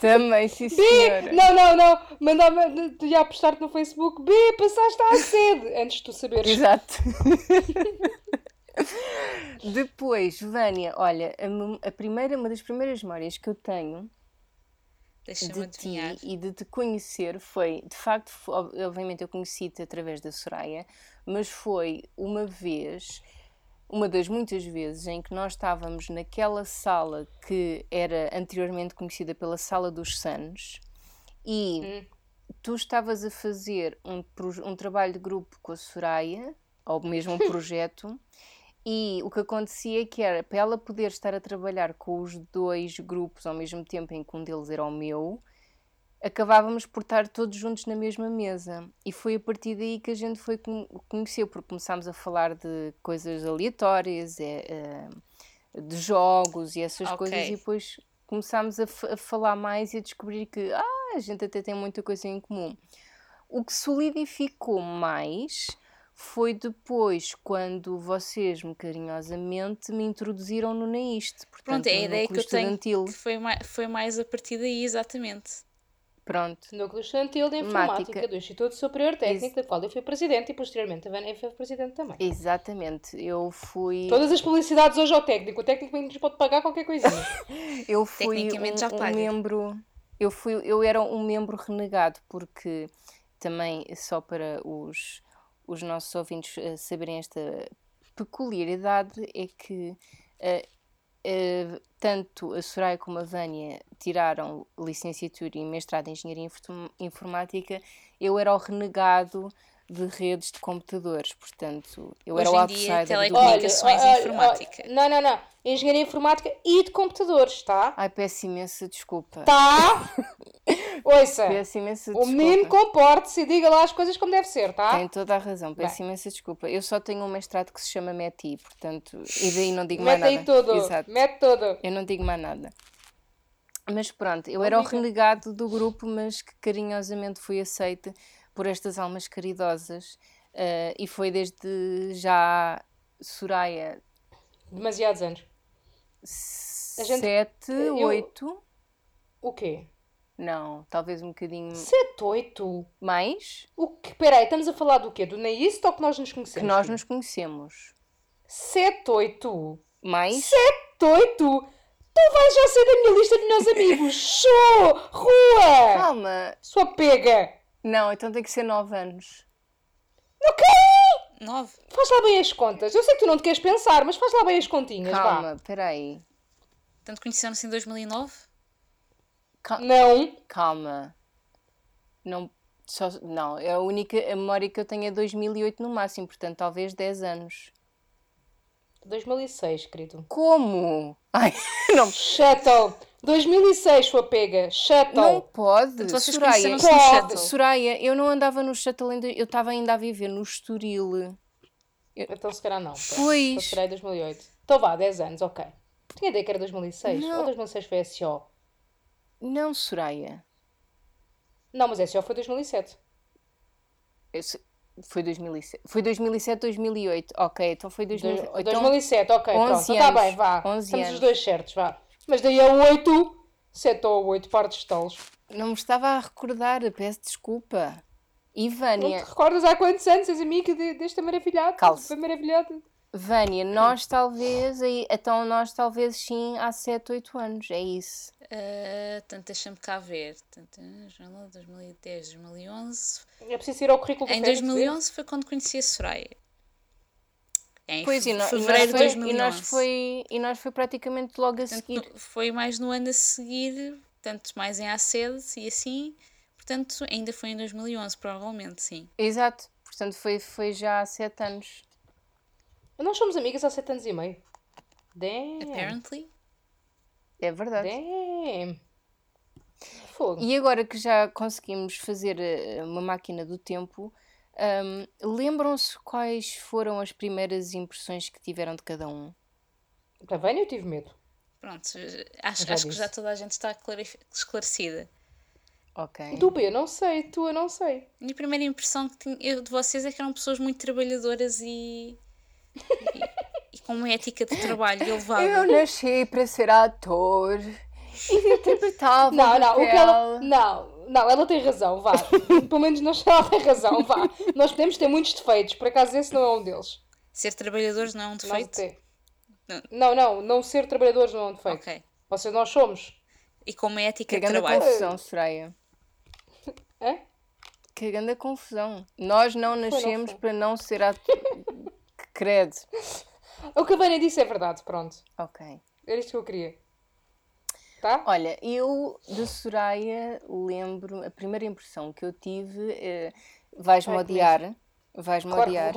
também, sim senhora. B, não, não, não. Mandava, tu ia apostar-te no Facebook. B, passaste à sede. Antes de tu saberes. Exato. Depois, Vânia, olha, a, a primeira, uma das primeiras memórias que eu tenho de ti e de te conhecer foi, de facto, obviamente eu conheci-te através da Soraya, mas foi uma vez, uma das muitas vezes em que nós estávamos naquela sala que era anteriormente conhecida pela Sala dos Sanos e Hum. tu estavas a fazer um, um trabalho de grupo com a Soraya, ou mesmo um projeto, e o que acontecia é que era para ela poder estar a trabalhar com os dois grupos ao mesmo tempo em que um deles era o meu, acabávamos por estar todos juntos na mesma mesa. E foi a partir daí que a gente foi con- conhecer, porque começámos a falar de coisas aleatórias, é, é, de jogos e essas Ok. coisas, e depois começámos a, a falar mais e a descobrir que ah, a gente até tem muita coisa em comum. O que solidificou mais foi depois quando vocês me carinhosamente me introduziram no NAIST. Pronto, portanto, é a no ideia que eu tenho estudantil. que foi mais, foi mais a partir daí, exatamente. Pronto. Núcleo Estudantil de Informática Informática. do Instituto Superior Técnico, Ex- da qual eu fui presidente e posteriormente a Vânia foi presidente também. Exatamente. Eu fui. Todas as publicidades hoje ao técnico. O técnico bem nos pode pagar qualquer coisinha. Eu fui Tecnicamente já um, um membro. Eu, fui, eu era um membro renegado, porque também, só para os, os nossos ouvintes eh, saberem esta peculiaridade, é que eh, tanto a Soraya como a Vânia tiraram licenciatura e mestrado em Engenharia Inform- Informática, eu era o renegado de redes de computadores, portanto, eu era Hoje o em dia, outsider do tele- grupo. Comunicações e informática. não, não, não. Engenharia Informática e de computadores, tá? Ai, peço imensa desculpa. Tá? Ouça, Peço imensa o desculpa. menino comporte-se e diga lá as coisas como deve ser, tá? Tem toda a razão, peço Bem. imensa desculpa. Eu só tenho um mestrado que se chama METI, portanto, e daí não digo mais Mete nada. aí tudo, Exato. mete tudo. Eu não digo mais nada. Mas pronto, eu era o Amiga. renegado do grupo, mas que carinhosamente fui aceita por estas almas caridosas. eh, e foi desde já Soraya Demasiados anos. gente- 7, eu- 8, O quê? não, talvez um bocadinho Sete, oito? mais, O que? Peraí, estamos a falar do quê? Do Neist ou que nós nos que conhecemos? nós nos conhecemos. Sete, oito? Mais, Sete, oito? Tu vais já ser da minha lista de meus amigos. Show! Rua! calma, Sua pega! Não, então tem que ser 9 anos. Ok! Nove. Faz lá bem as contas. Eu sei que tu não te queres pensar, mas faz lá bem as continhas, vá. Calma, peraí. Portanto, conheceram-se em 2009? Cal- Não. Calma. Não, só, não, é a única a memória que eu tenho é 2008 no máximo, portanto, talvez 10 anos. 2006, querido. Como? Ai, não, Shuttle. 2006, sua pega. Shuttle. não pode. Vocês Soraya, Pode. shuttle. Soraya, eu não andava no shuttle, ainda, eu estava ainda a viver no Estoril. Então se calhar não. pronto. Pois. Então se calhar é 2008. Então vá, 10 anos, ok. Tinha ideia que era 2006. Não. Ou 2006 foi SO. Não, Soraya. Não, mas SO foi 2007. Eu se- Foi 2007. Foi 2007, 2008. Ok, então foi 2008. Dois- Então, 2007, ok, pronto. 11 Então está anos. bem, vá. 11 Estamos anos. os dois certos, vá. Mas daí a 8, 7 ou 8 partes de talos. não me estava a recordar, peço desculpa. Não Ivânia, te recordas há quantos anos és amiga de- deste maravilhado? Calce. Foi maravilhado. Vânia, nós talvez, então nós talvez sim há 7, 8 anos, é isso. Uh, portanto, deixa-me cá ver. Eh, janela 2010, 2011. É preciso ir ao currículo Em Félix 2011 foi quando conheci a Soraya. Em Pois, e, e nós fevereiro de foi, 2011. e, nós foi, e nós foi praticamente logo a Portanto, seguir. no- foi mais no ano a seguir, portanto, mais em ACED e assim. Portanto, ainda foi em 2011, provavelmente, sim. Exato, portanto foi, foi já há 7 anos. Nós somos amigas há 7 anos e meio. Damn. Apparently. É verdade. Damn. Fogo. E agora que já conseguimos fazer eh, uma máquina do tempo, hum, lembram-se quais foram as primeiras impressões que tiveram de cada um? Para Vânia eu tive medo. Pronto, acho, Já acho que já toda a gente está esclarecida. Ok. Do B não sei, tu eu não sei. A minha primeira impressão que tinha eu de vocês é que eram pessoas muito trabalhadoras e. e, e com uma ética de trabalho elevada. Eu nasci para ser ator e interpretava Não, não, o que papel. ela. Não, não, ela tem razão, vá. Pelo menos nós ela tem razão, vá. Nós podemos ter muitos defeitos, por acaso esse não é um deles. Ser trabalhadores não é um defeito? Não. Não, não, não ser trabalhadores não é um defeito. Ok. Ou seja, nós somos. E com uma ética de Cagando a trabalho. confusão, Soraya. Hã? Cagando a confusão. Nós não nascemos para não ser ator. Credo. O que a Vânia disse é verdade, pronto. Ok. Era isto que eu queria. Tá? Olha, eu de Soraya lembro, a primeira impressão que eu tive, eh, vais-me Ai, odiar, vais-me Claro odiar,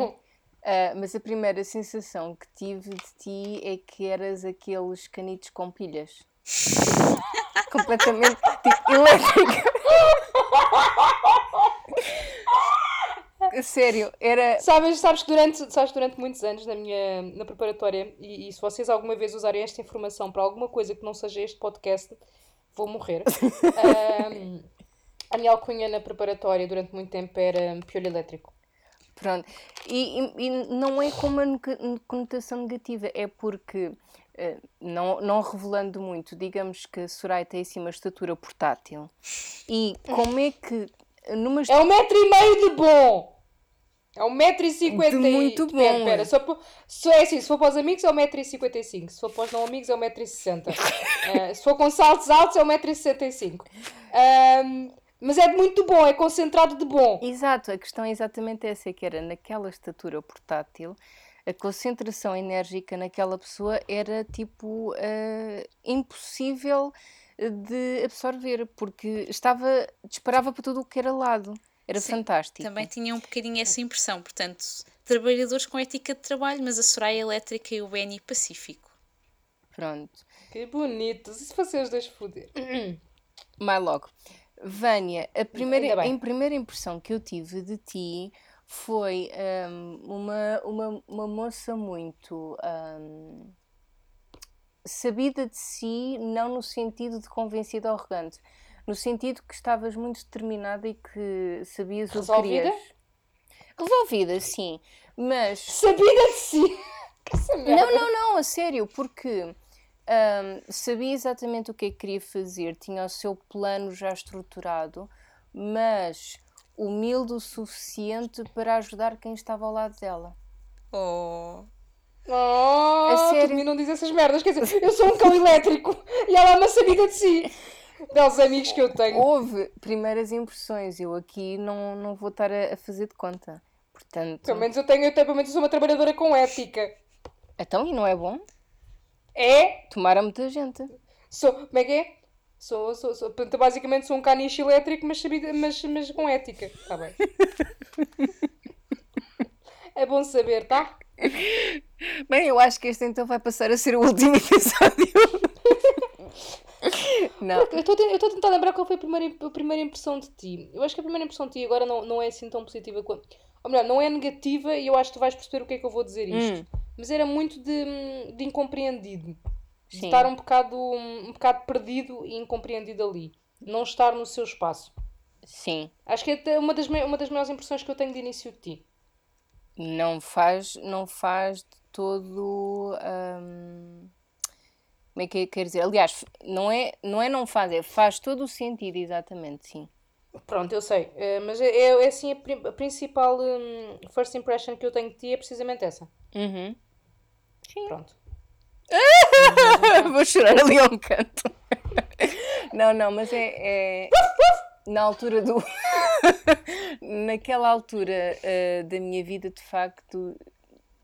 ah, mas a primeira sensação que tive de ti é que eras aqueles canitos com pilhas. Completamente tipo, elétrica. Sério, era. Sabes, sabes que durante, sabes, durante muitos anos na minha na preparatória, e, e se vocês alguma vez usarem esta informação para alguma coisa que não seja este podcast, vou morrer. Ahm, a minha alcunha na preparatória durante muito tempo era piolho elétrico. Pronto. E, e- e não é com uma conotação negativa, é porque, eh, não, não revelando muito, digamos que a Soraya tem assim uma estatura portátil. E como é que numa É um metro e meio de bom! É um metro e cinquenta De e- muito bom. Pera, pera, só, po- só é assim, se for para os amigos é um metro e cinquenta e cinco, se for para os não amigos é um metro e sessenta. Eh, se for com saltos altos é um metro e sessenta e cinco. Ahm, mas é de muito bom, é concentrado de bom. Exato, a questão é exatamente essa, é que era naquela estatura portátil, a concentração enérgica naquela pessoa era tipo eh, impossível de absorver, porque estava, disparava para tudo o que era lado. Era Sim, fantástico. Também tinha um bocadinho essa impressão. Portanto, trabalhadores com ética de trabalho, mas a Soraya Elétrica e o Benny Pacífico. Pronto. Que bonito, se fossem os dois foder. Mais logo. Vânia, a primeira, a primeira impressão que eu tive de ti foi hum, uma, uma, uma moça muito hum, sabida de si, não no sentido de convencida ou arrogante, no sentido que estavas muito determinada e que sabias o que Resolvida? querias. Resolvida, sim. Mas Sabida de si! Essa merda. não, não, não, a sério, porque hum, sabia exatamente o que é que queria fazer, tinha o seu plano já estruturado, mas humilde o suficiente para ajudar quem estava ao lado dela. Oh. Oh, A tu sério? de mim não diz essas merdas. Quer dizer, eu sou um cão elétrico e ela é uma sabida de si. Deles amigos que eu tenho. Houve primeiras impressões, eu aqui não, não vou estar a, a fazer de conta. Portanto, Pelo menos eu tenho, eu, tenho- pelo menos eu sou uma trabalhadora com ética. então, e não é bom? É? Tomara muita gente. Sou, como é que é? Sou, sou, sou, portanto, basicamente sou um caniche elétrico, mas, mas, mas com ética. Está bem. É bom saber, tá? Bem, eu acho que este então vai passar a ser o último episódio. não. Eu estou a- eu estou a tentar lembrar qual foi a primeira, a primeira impressão de ti. Eu acho que a primeira impressão de ti agora não, não é assim tão positiva quanto. Ou melhor, não é negativa e eu acho que tu vais perceber o que é que eu vou dizer isto. Mas era muito de, de incompreendido. De Sim. estar um bocado, um bocado perdido e incompreendido ali. Não estar no seu espaço. Sim. Acho que é uma das, uma das maiores impressões que eu tenho de início de ti. não faz, não faz de todo. hum, como é que eu quero dizer? Aliás, não é, não é não faz, é faz todo o sentido, exatamente, sim. Pronto, eu sei. Eh, mas é, é, é assim a, a principal hum, first impression que eu tenho de ti é precisamente essa. Uhum. Pronto. Vou chorar ali a um canto. não, não, mas é, é na altura do. Naquela altura eh, da minha vida, de facto,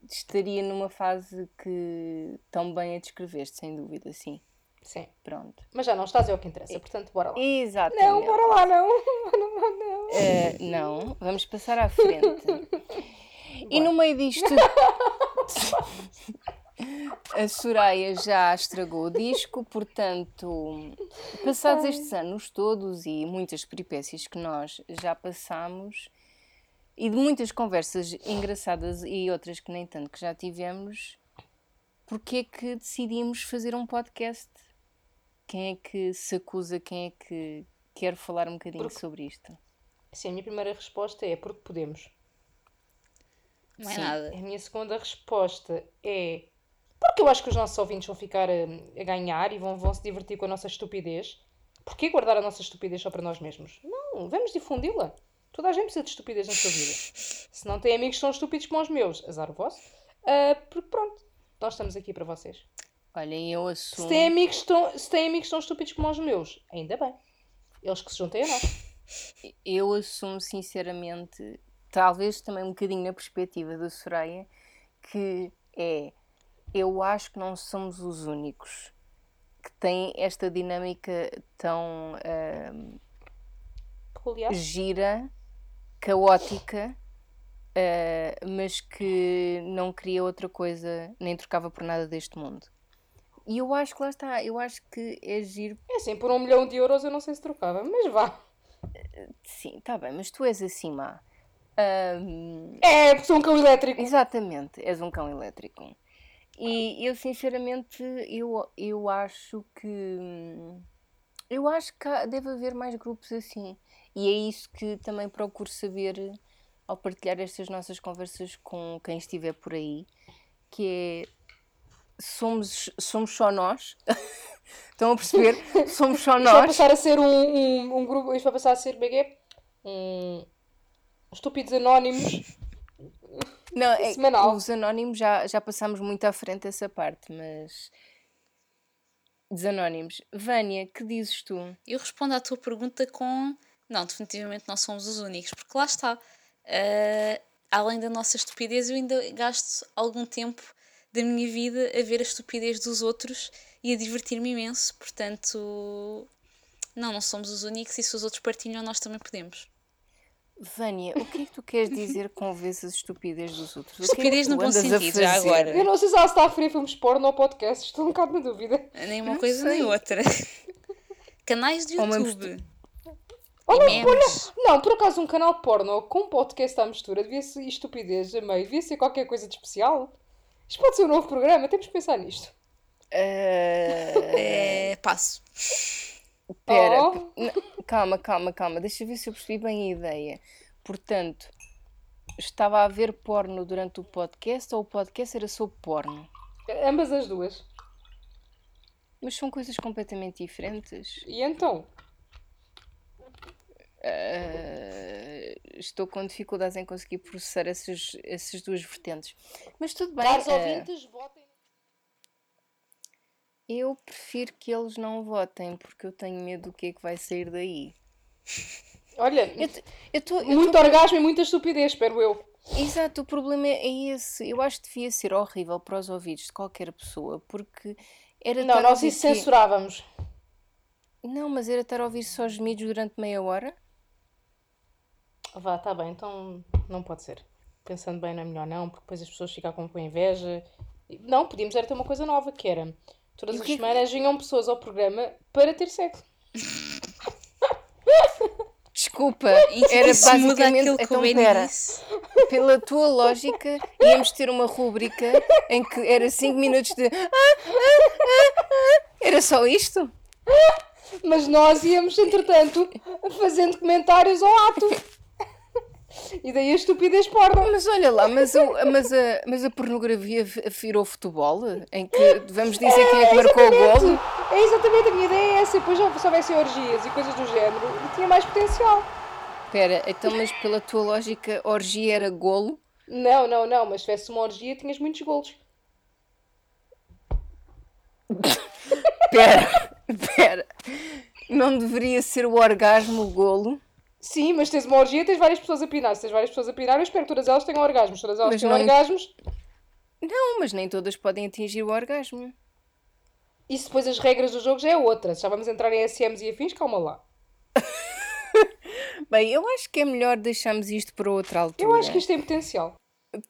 estaria numa fase que tão bem a descreveste, sem dúvida, sim. Sim. Pronto. Mas já não estás é o que interessa, portanto, bora lá. Exatamente. Não, bora lá, não. Não, não, não. Eh, não, vamos passar à frente. E no meio disto. A Soraya já estragou o disco, portanto, passados estes anos todos e muitas peripécias que nós já passamos e de muitas conversas engraçadas e outras que nem tanto que já tivemos, porque é que decidimos fazer um podcast? Quem é que se acusa? Quem é que quer falar um bocadinho Porque- sobre isto? Sim, a minha primeira resposta é porque podemos. Não é Sim. nada. A minha segunda resposta é porque eu acho que os nossos ouvintes vão ficar a, a ganhar e vão, vão se divertir com a nossa estupidez. Porquê guardar a nossa estupidez só para nós mesmos? Não, vamos difundi-la. Toda a gente precisa de estupidez na sua vida. Se não tem amigos que são estúpidos como os meus, azar o vosso. Ah, porque pronto, nós estamos aqui para vocês. Olhem, eu Se assumo. têm amigos estão, se têm amigos que são estúpidos como os meus, ainda bem. Eles que se juntem a nós. Eu assumo sinceramente, talvez também um bocadinho na perspectiva da Soraya, que é, eu acho que não somos os únicos que têm esta dinâmica tão Peculiar. gira, caótica, ah, mas que não queria outra coisa, nem trocava por nada deste mundo. E eu acho que lá está, eu acho que é giro É assim, por um milhão de euros eu não sei se trocava, mas vá. Sim, tá bem, mas tu és assim má. É, porque sou um cão elétrico. exatamente, és um cão elétrico. E eu sinceramente eu, eu acho que hum, eu acho que deve haver mais grupos assim. E é isso que também procuro saber ao partilhar estas nossas conversas com quem estiver por aí, que é somos, somos só nós. Estão a perceber? Somos só Isto vai nós. passar a ser um, um, um grupo. Isto vai passar a ser. Como é é? Um. Estúpidos Anónimos. Não, é, semanal. os anónimos já, já passámos muito à frente essa parte, mas. Dos anónimos. Vânia, que dizes tu? Eu respondo à tua pergunta com não, definitivamente não somos os únicos, porque lá está. ah, além da nossa estupidez, eu ainda gasto algum tempo da minha vida a ver a estupidez dos outros e a divertir-me imenso. Portanto, não, não somos os únicos e se os outros partilham, nós também podemos. Vânia, o que é que tu queres dizer com vezes a estupidez dos outros? É Estupidez tu no bom sentido, já agora. Eu não sei se ela está a referir filmes porno ou podcast. Estou um bocado na dúvida. Nem uma Não coisa sei. nem outra. Canais de YouTube. Olha, E memes. Não, por acaso um canal porno com podcast à mistura devia ser estupidez a meio, devia ser qualquer coisa de especial. Isto pode ser um novo programa, temos que pensar nisto. Ah, É, passo. Espera, Oh. n- calma, calma, calma, deixa eu ver se eu percebi bem a ideia. Portanto, estava a ver porno durante o podcast ou o podcast era sobre porno? Ambas as duas. Mas são coisas completamente diferentes. E então? Ah, estou com dificuldades em conseguir processar essas, essas duas vertentes. Mas tudo bem. Caros ah, ouvintes, votem. eu prefiro que eles não votem porque eu tenho medo do que é que vai sair daí. Olha, Eu eu tô- muito tô- orgasmo e muita estupidez, espero eu. Exato, o problema é esse. Eu acho que devia ser horrível para os ouvidos de qualquer pessoa, porque era Não, nós isso que- censurávamos. Não, mas era estar a ouvir só gemidos durante meia hora. Vá, tá bem, então não pode ser. Pensando bem, não é melhor não, porque depois as pessoas ficam com, com inveja. Não, podíamos era ter uma coisa nova, que era todas as que é semanas vinham pessoas ao programa para ter sexo. Desculpa, Isso, era isso muda basicamente. aquilo que Então, pera, disse. pela tua lógica, íamos ter uma rúbrica em que era 5 minutos de. "Ah, ah, ah, ah". Era só isto? Mas nós íamos, entretanto, fazendo comentários ao ato. E daí a estupidez porno. Mas olha lá, mas, o- mas, a, mas a pornografia virou futebol? Em que vamos dizer quem é que marcou o golo? É exatamente a minha ideia é essa. Depois já se houvesse orgias e coisas do género, e tinha mais potencial. Espera, então, mas pela tua lógica, orgia era golo? Não, não, não, mas se tivesse uma orgia tinhas muitos golos. Espera, espera. Não deveria ser o orgasmo o golo? Sim, mas tens uma orgia tens várias pessoas a pinar. Se tens várias pessoas a pinar, eu espero que todas elas tenham orgasmos. Todas elas Mas têm não- orgasmos. Não, mas nem todas podem atingir o orgasmo. E se depois as regras do jogo já é outra. Se já vamos entrar em SMs e afins, calma lá. Bem, eu acho que é melhor deixarmos isto para outra altura. Eu acho que isto tem potencial.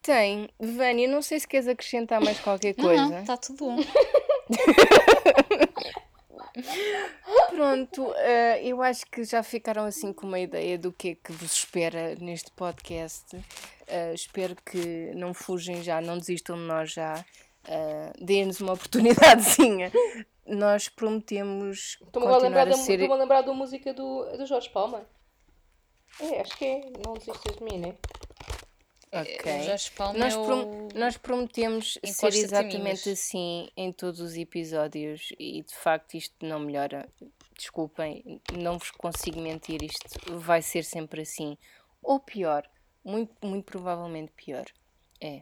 Tem. Vânia, não sei se queres acrescentar mais qualquer Não, coisa. não, está tudo bom. Pronto, eh, eu acho que já ficaram assim com uma ideia do que é que vos espera neste podcast. Eh, espero que não fugem já, não desistam de nós já. Uh, Deem-nos uma oportunidadezinha. Nós prometemos Estou-me a lembrar, a da, ser. a lembrar da música do, do Jorge Palma. É, acho que é. Não desistas de mim, né? Ok. O Jorge Palma Nós, é o- prom- nós prometemos ser exatamente assim em todos os episódios e de facto isto não melhora. Desculpem, não vos consigo mentir, isto vai ser sempre assim. Ou pior, muito, muito provavelmente pior. É.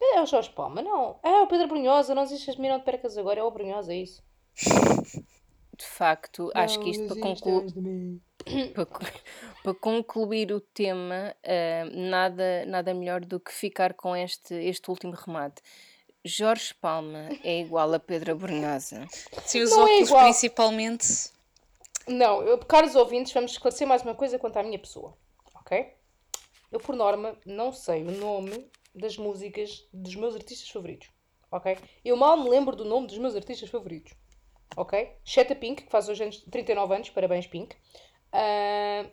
É o Jorge Palma, não. É o Pedro Brunhosa, não desistas de mim, não te percas agora. É o Brunhosa, é isso. De facto, acho que isto para, conclu- para, co- para concluir o tema, ah, nada, nada melhor do que ficar com este, este último remate. Jorge Palma é igual a Pedro Brunhosa. Sim, os Não é óculos igual. principalmente. Não, eu, caros ouvintes, vamos esclarecer mais uma coisa quanto à minha pessoa, ok? Eu, por norma, não sei o nome das músicas dos meus artistas favoritos, ok? Eu mal me lembro do nome dos meus artistas favoritos, ok? Exceto a Pink, que faz hoje anos, 39 anos, parabéns Pink. Ah,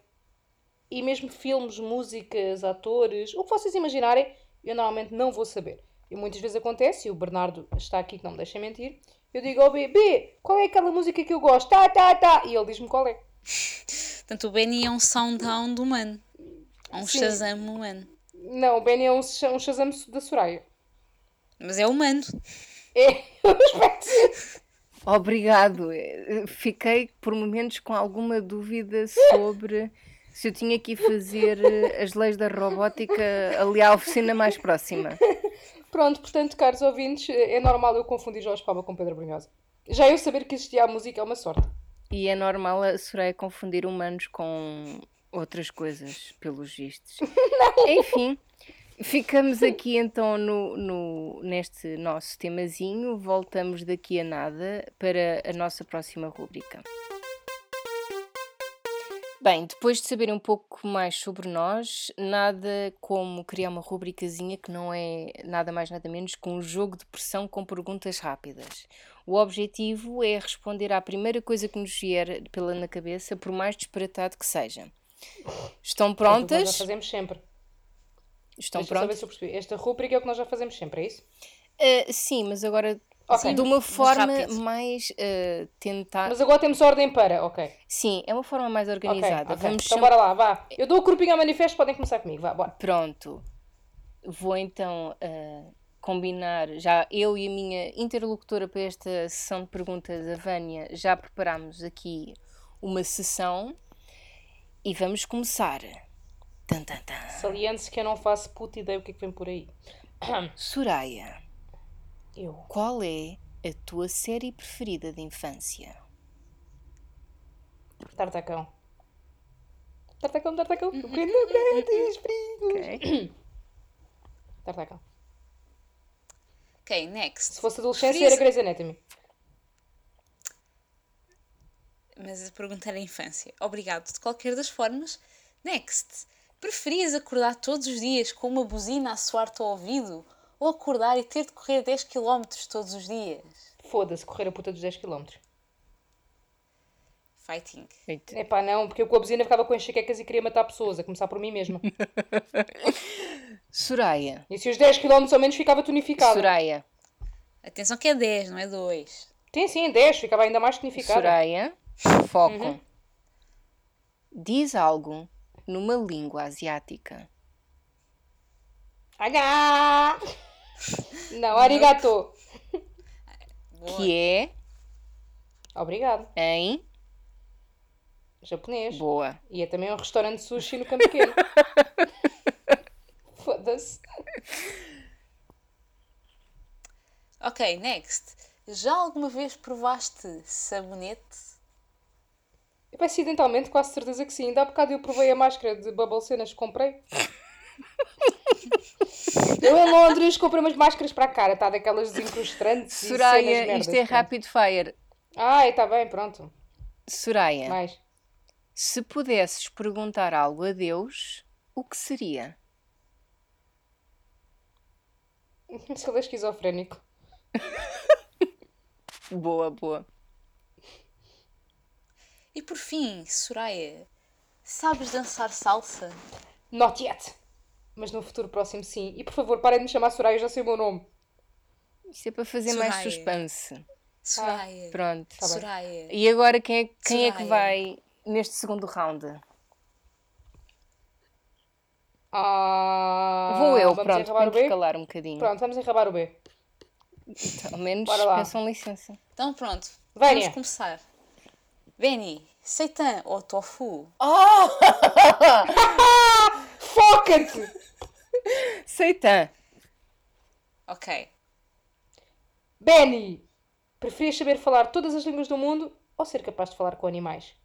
e mesmo filmes, músicas, atores, o que vocês imaginarem, eu normalmente não vou saber. E muitas vezes acontece, e o Bernardo está aqui que não me deixa mentir, eu digo ao B, B, qual é aquela música que eu gosto? Tá, tá, tá. E ele diz-me qual é. Portanto, o Benny é um soundhound humano. É um Sim. Shazam humano. Não, o Benny é um, um Shazam da Soraya. Mas é humano. É, o aspecto. Obrigado. Eh, Fiquei por momentos com alguma dúvida sobre se eu tinha que ir fazer eh, as leis da robótica ali à oficina mais próxima. Pronto, portanto, caros ouvintes, é normal eu confundir Jorge Palma com Pedro Brunhosa. Já eu saber que existia a música é uma sorte. E é normal a Soraya confundir humanos com outras coisas, pelos vistos. Enfim, ficamos aqui então no, no- neste nosso temazinho. Voltamos daqui a nada para a nossa próxima rúbrica. Bem, depois de saber um pouco mais sobre nós, nada como criar uma rubricazinha que não é nada mais nada menos que um jogo de pressão com perguntas rápidas. O objetivo é responder à primeira coisa que nos vier pela na cabeça, por mais disparatado que seja. Estão É que nós já prontas? fazemos sempre. Estão saber prontas? se eu percebi. Esta rúbrica é o que nós já fazemos sempre, é isso? Ah, sim, mas agora Ok. de uma forma rápido. mais ah, tentar. Mas agora temos ordem para, ok. Sim, é uma forma mais organizada. ok. Vamos Então bora lá, vá. Eu dou o corpinho ao manifesto, podem começar comigo, vá, bora. Pronto. Vou então ah, combinar. Já eu e a minha interlocutora para esta sessão de perguntas, a Vânia, já preparámos aqui uma sessão e vamos começar. Tan, tan, tan. Saliente-se que eu não faço puta ideia o que é que vem por aí. Soraya, Eu. qual é a tua série preferida de infância? Tartacão. Tartacão, tartacão. O que não grandes perigos. Ok. Tartacão. Ok, next. Se fosse adolescência Preferias- era Grey's Anatomy. Mas a pergunta era infância. Obrigado de qualquer das formas. Next. Preferias acordar todos os dias com uma buzina a soar-te ao ouvido? Ou acordar e ter de correr 10 km todos os dias? Foda-se, correr a puta dos 10km. Fighting. Eita. Epá, não, porque eu com a buzina ficava com enxaquecas e queria matar pessoas, a começar por mim mesma. Soraya. E se os 10km ao menos ficava tonificada. Soraya. Atenção que é 10, não é 2. Sim, sim, 10, ficava ainda mais tonificada. Soraya. Foco. Uhum. Diz algo numa língua asiática. Aga! Não, arigato. Que é Obrigado. em. Japonês. Boa. E é também um restaurante de sushi no Campo Pequeno. Foda-se. Ok, next. Já alguma vez provaste sabonete? Peço acidentalmente, quase certeza que sim. Ainda há bocado eu provei a máscara de Bubble Cenas que comprei. eu em Londres comprei umas máscaras para a cara, tá? Daquelas desencrustrantes cenas Soraya, merdas, isto é pronto. rapid fire. Ai, está bem, pronto. Soraya, Mais. se pudesses perguntar algo a Deus, o que seria? Se ele é esquizofrénico. Boa, boa. E por fim, Soraya, sabes dançar salsa? Not yet. Mas no futuro próximo sim. E por favor, parem de me chamar Soraya, eu já sei o meu nome. Isto é para fazer mais Soraya. suspense. Soraya. Pronto. Tá. Soraya. E agora quem é, quem é que vai neste segundo round? Ah, Vou eu, vamos pronto, para o B? intercalar um bocadinho. Pronto, vamos enrabar o B. Ao menos peçam licença. Então pronto, Vânia. vamos começar. Benny, seitan ou tofu? Oh! Foca-te! Seitan. Ok. Benny! Preferias saber falar todas as línguas do mundo ou ser capaz de falar com animais?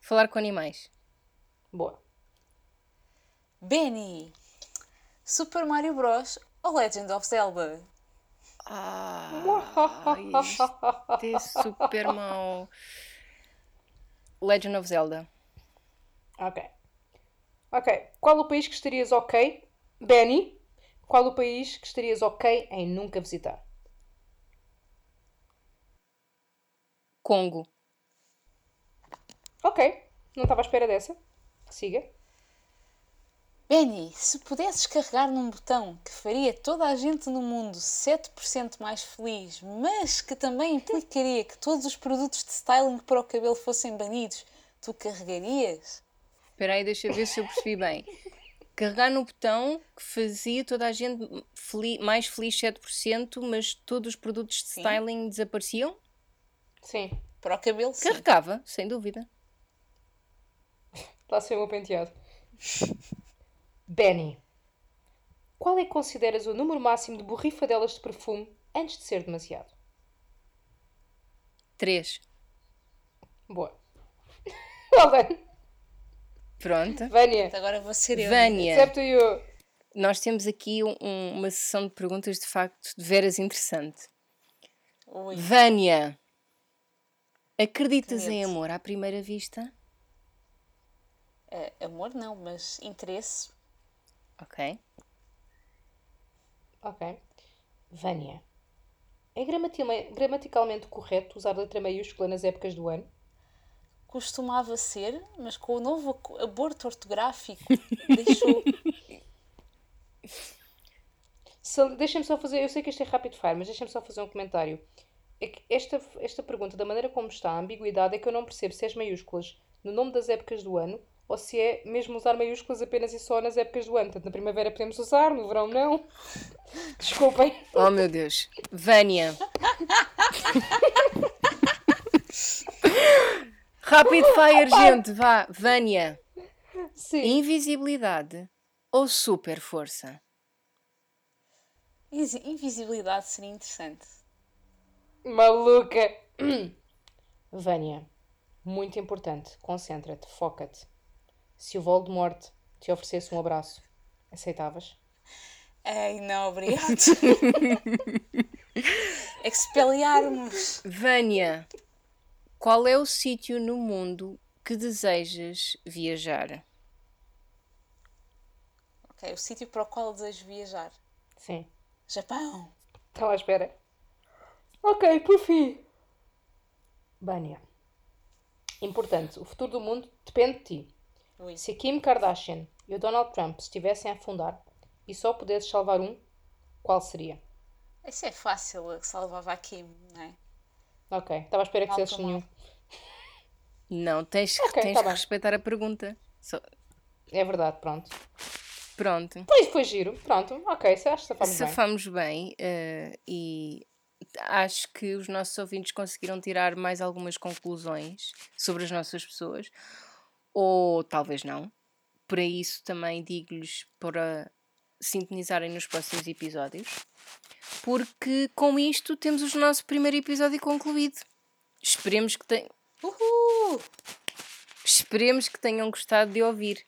Falar com animais. Boa. Benny, Super Mario Bros. ou Legend of Zelda? Ah, isto é super mau. Legend of Zelda. Ok. Ok. Qual o país que estarias ok? Benny, qual o país que estarias ok em nunca visitar? Congo. Ok. Não estava à espera dessa. Siga. Benny, se pudesses carregar num botão que faria toda a gente no mundo 7% mais feliz, mas que também implicaria que todos os produtos de styling para o cabelo fossem banidos, tu carregarias? Espera aí, deixa eu ver se eu percebi bem. Carregar no botão que fazia toda a gente feli- mais feliz 7%, mas todos os produtos de Sim. styling desapareciam? Sim, Para o cabelo, sim. Carregava, sem dúvida. lá se vê o meu penteado. Benny. Qual é que consideras o número máximo de borrifadelas de perfume antes de ser demasiado? 3. Boa. Well done. Pronto. Vânia. Agora vou ser eu. Vânia, Except you. nós temos aqui um- um- uma sessão de perguntas de facto de veras interessante. Ui. Vânia, acreditas em amor à primeira vista? Eh, amor não, mas interesse. Ok. Ok. Vânia. É gramaticalmente correto usar letra maiúscula nas épocas do ano? Costumava ser, mas com o novo aborto ortográfico deixou. Se- Deixa-me só fazer, eu sei que isto é rápido fire, mas deixa-me só fazer um comentário. É que esta, esta pergunta, da maneira como está, a ambiguidade é que eu não percebo se as maiúsculas no nome das épocas do ano ou se é mesmo usar maiúsculas apenas e só nas épocas do ano. Portanto, na primavera podemos usar, no verão não. Desculpem. Oh meu Deus. Vânia. Rapid fire, gente, vá. Vânia. Sim. Invisibilidade ou super força? Invi- Invisibilidade seria interessante. Maluca. Vânia, muito importante. Concentra-te, foca-te. Se o Voldemort te oferecesse um abraço, aceitavas? Ei, não, obrigado. Expelliarmos. Vânia, qual é o sítio no mundo que desejas viajar? Ok, o sítio para o qual desejo viajar. Sim. Japão. Estava à espera. Ok, por fim. Vânia. Importante, o futuro do mundo depende de ti. Se a Kim Kardashian e o Donald Trump estivessem a afundar e só pudesses salvar um, qual seria? Isso é fácil, salvava a Kim, não é? Ok, estava à espera que mal. nenhum. Não, tens, Ok, tens tá que bem. respeitar a pergunta. Só- É verdade, pronto. Pronto. Pois foi giro, pronto. Ok, se acho que safamos bem. Safamos bem eh, e acho que os nossos ouvintes conseguiram tirar mais algumas conclusões sobre as nossas pessoas, ou talvez não. Para isso também digo-lhes para sintonizarem nos próximos episódios, porque com isto temos o nosso primeiro episódio concluído. Esperemos que, te- Uhul! Esperemos que tenham gostado de ouvir.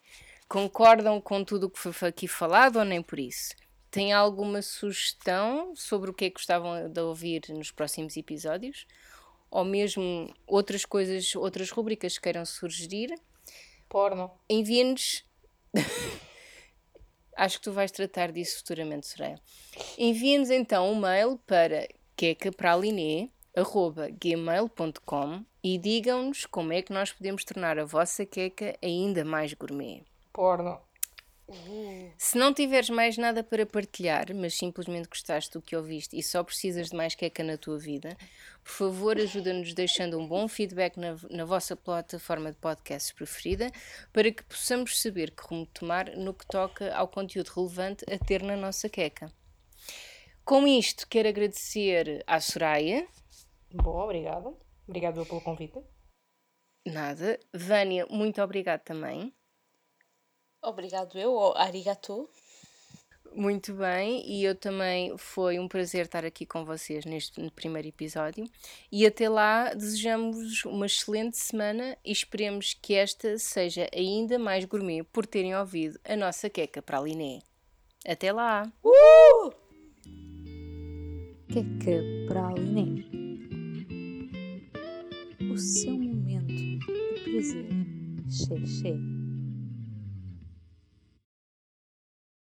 Concordam com tudo o que foi aqui falado ou nem por isso? Têm alguma sugestão sobre o que é que gostavam de ouvir nos próximos episódios? Ou mesmo outras coisas, outras rubricas que queiram sugerir? Porno. Enviem-nos. Acho que tu vais tratar disso futuramente, Soraya. Enviem-nos então um mail para quecapraline.gmail.com e digam-nos como é que nós podemos tornar a vossa queca ainda mais gourmet. Porno. Se não tiveres mais nada para partilhar, mas simplesmente gostaste do que ouviste e só precisas de mais queca na tua vida, por favor ajuda-nos deixando um bom feedback na, na vossa plataforma de podcasts preferida para que possamos saber que rumo tomar no que toca ao conteúdo relevante a ter na nossa queca. Com isto, quero agradecer à Soraya, Boa. Obrigado eu pelo convite. nada, Vânia, muito obrigado também. Obrigado eu, ou arigato. Muito bem, e eu também foi um prazer estar aqui com vocês neste primeiro episódio. E até lá, desejamos uma excelente semana e esperemos que esta seja ainda mais gourmet por terem ouvido a nossa queca para a Liné. Até lá! Queca Praliné. O seu momento de prazer. Xé, xé.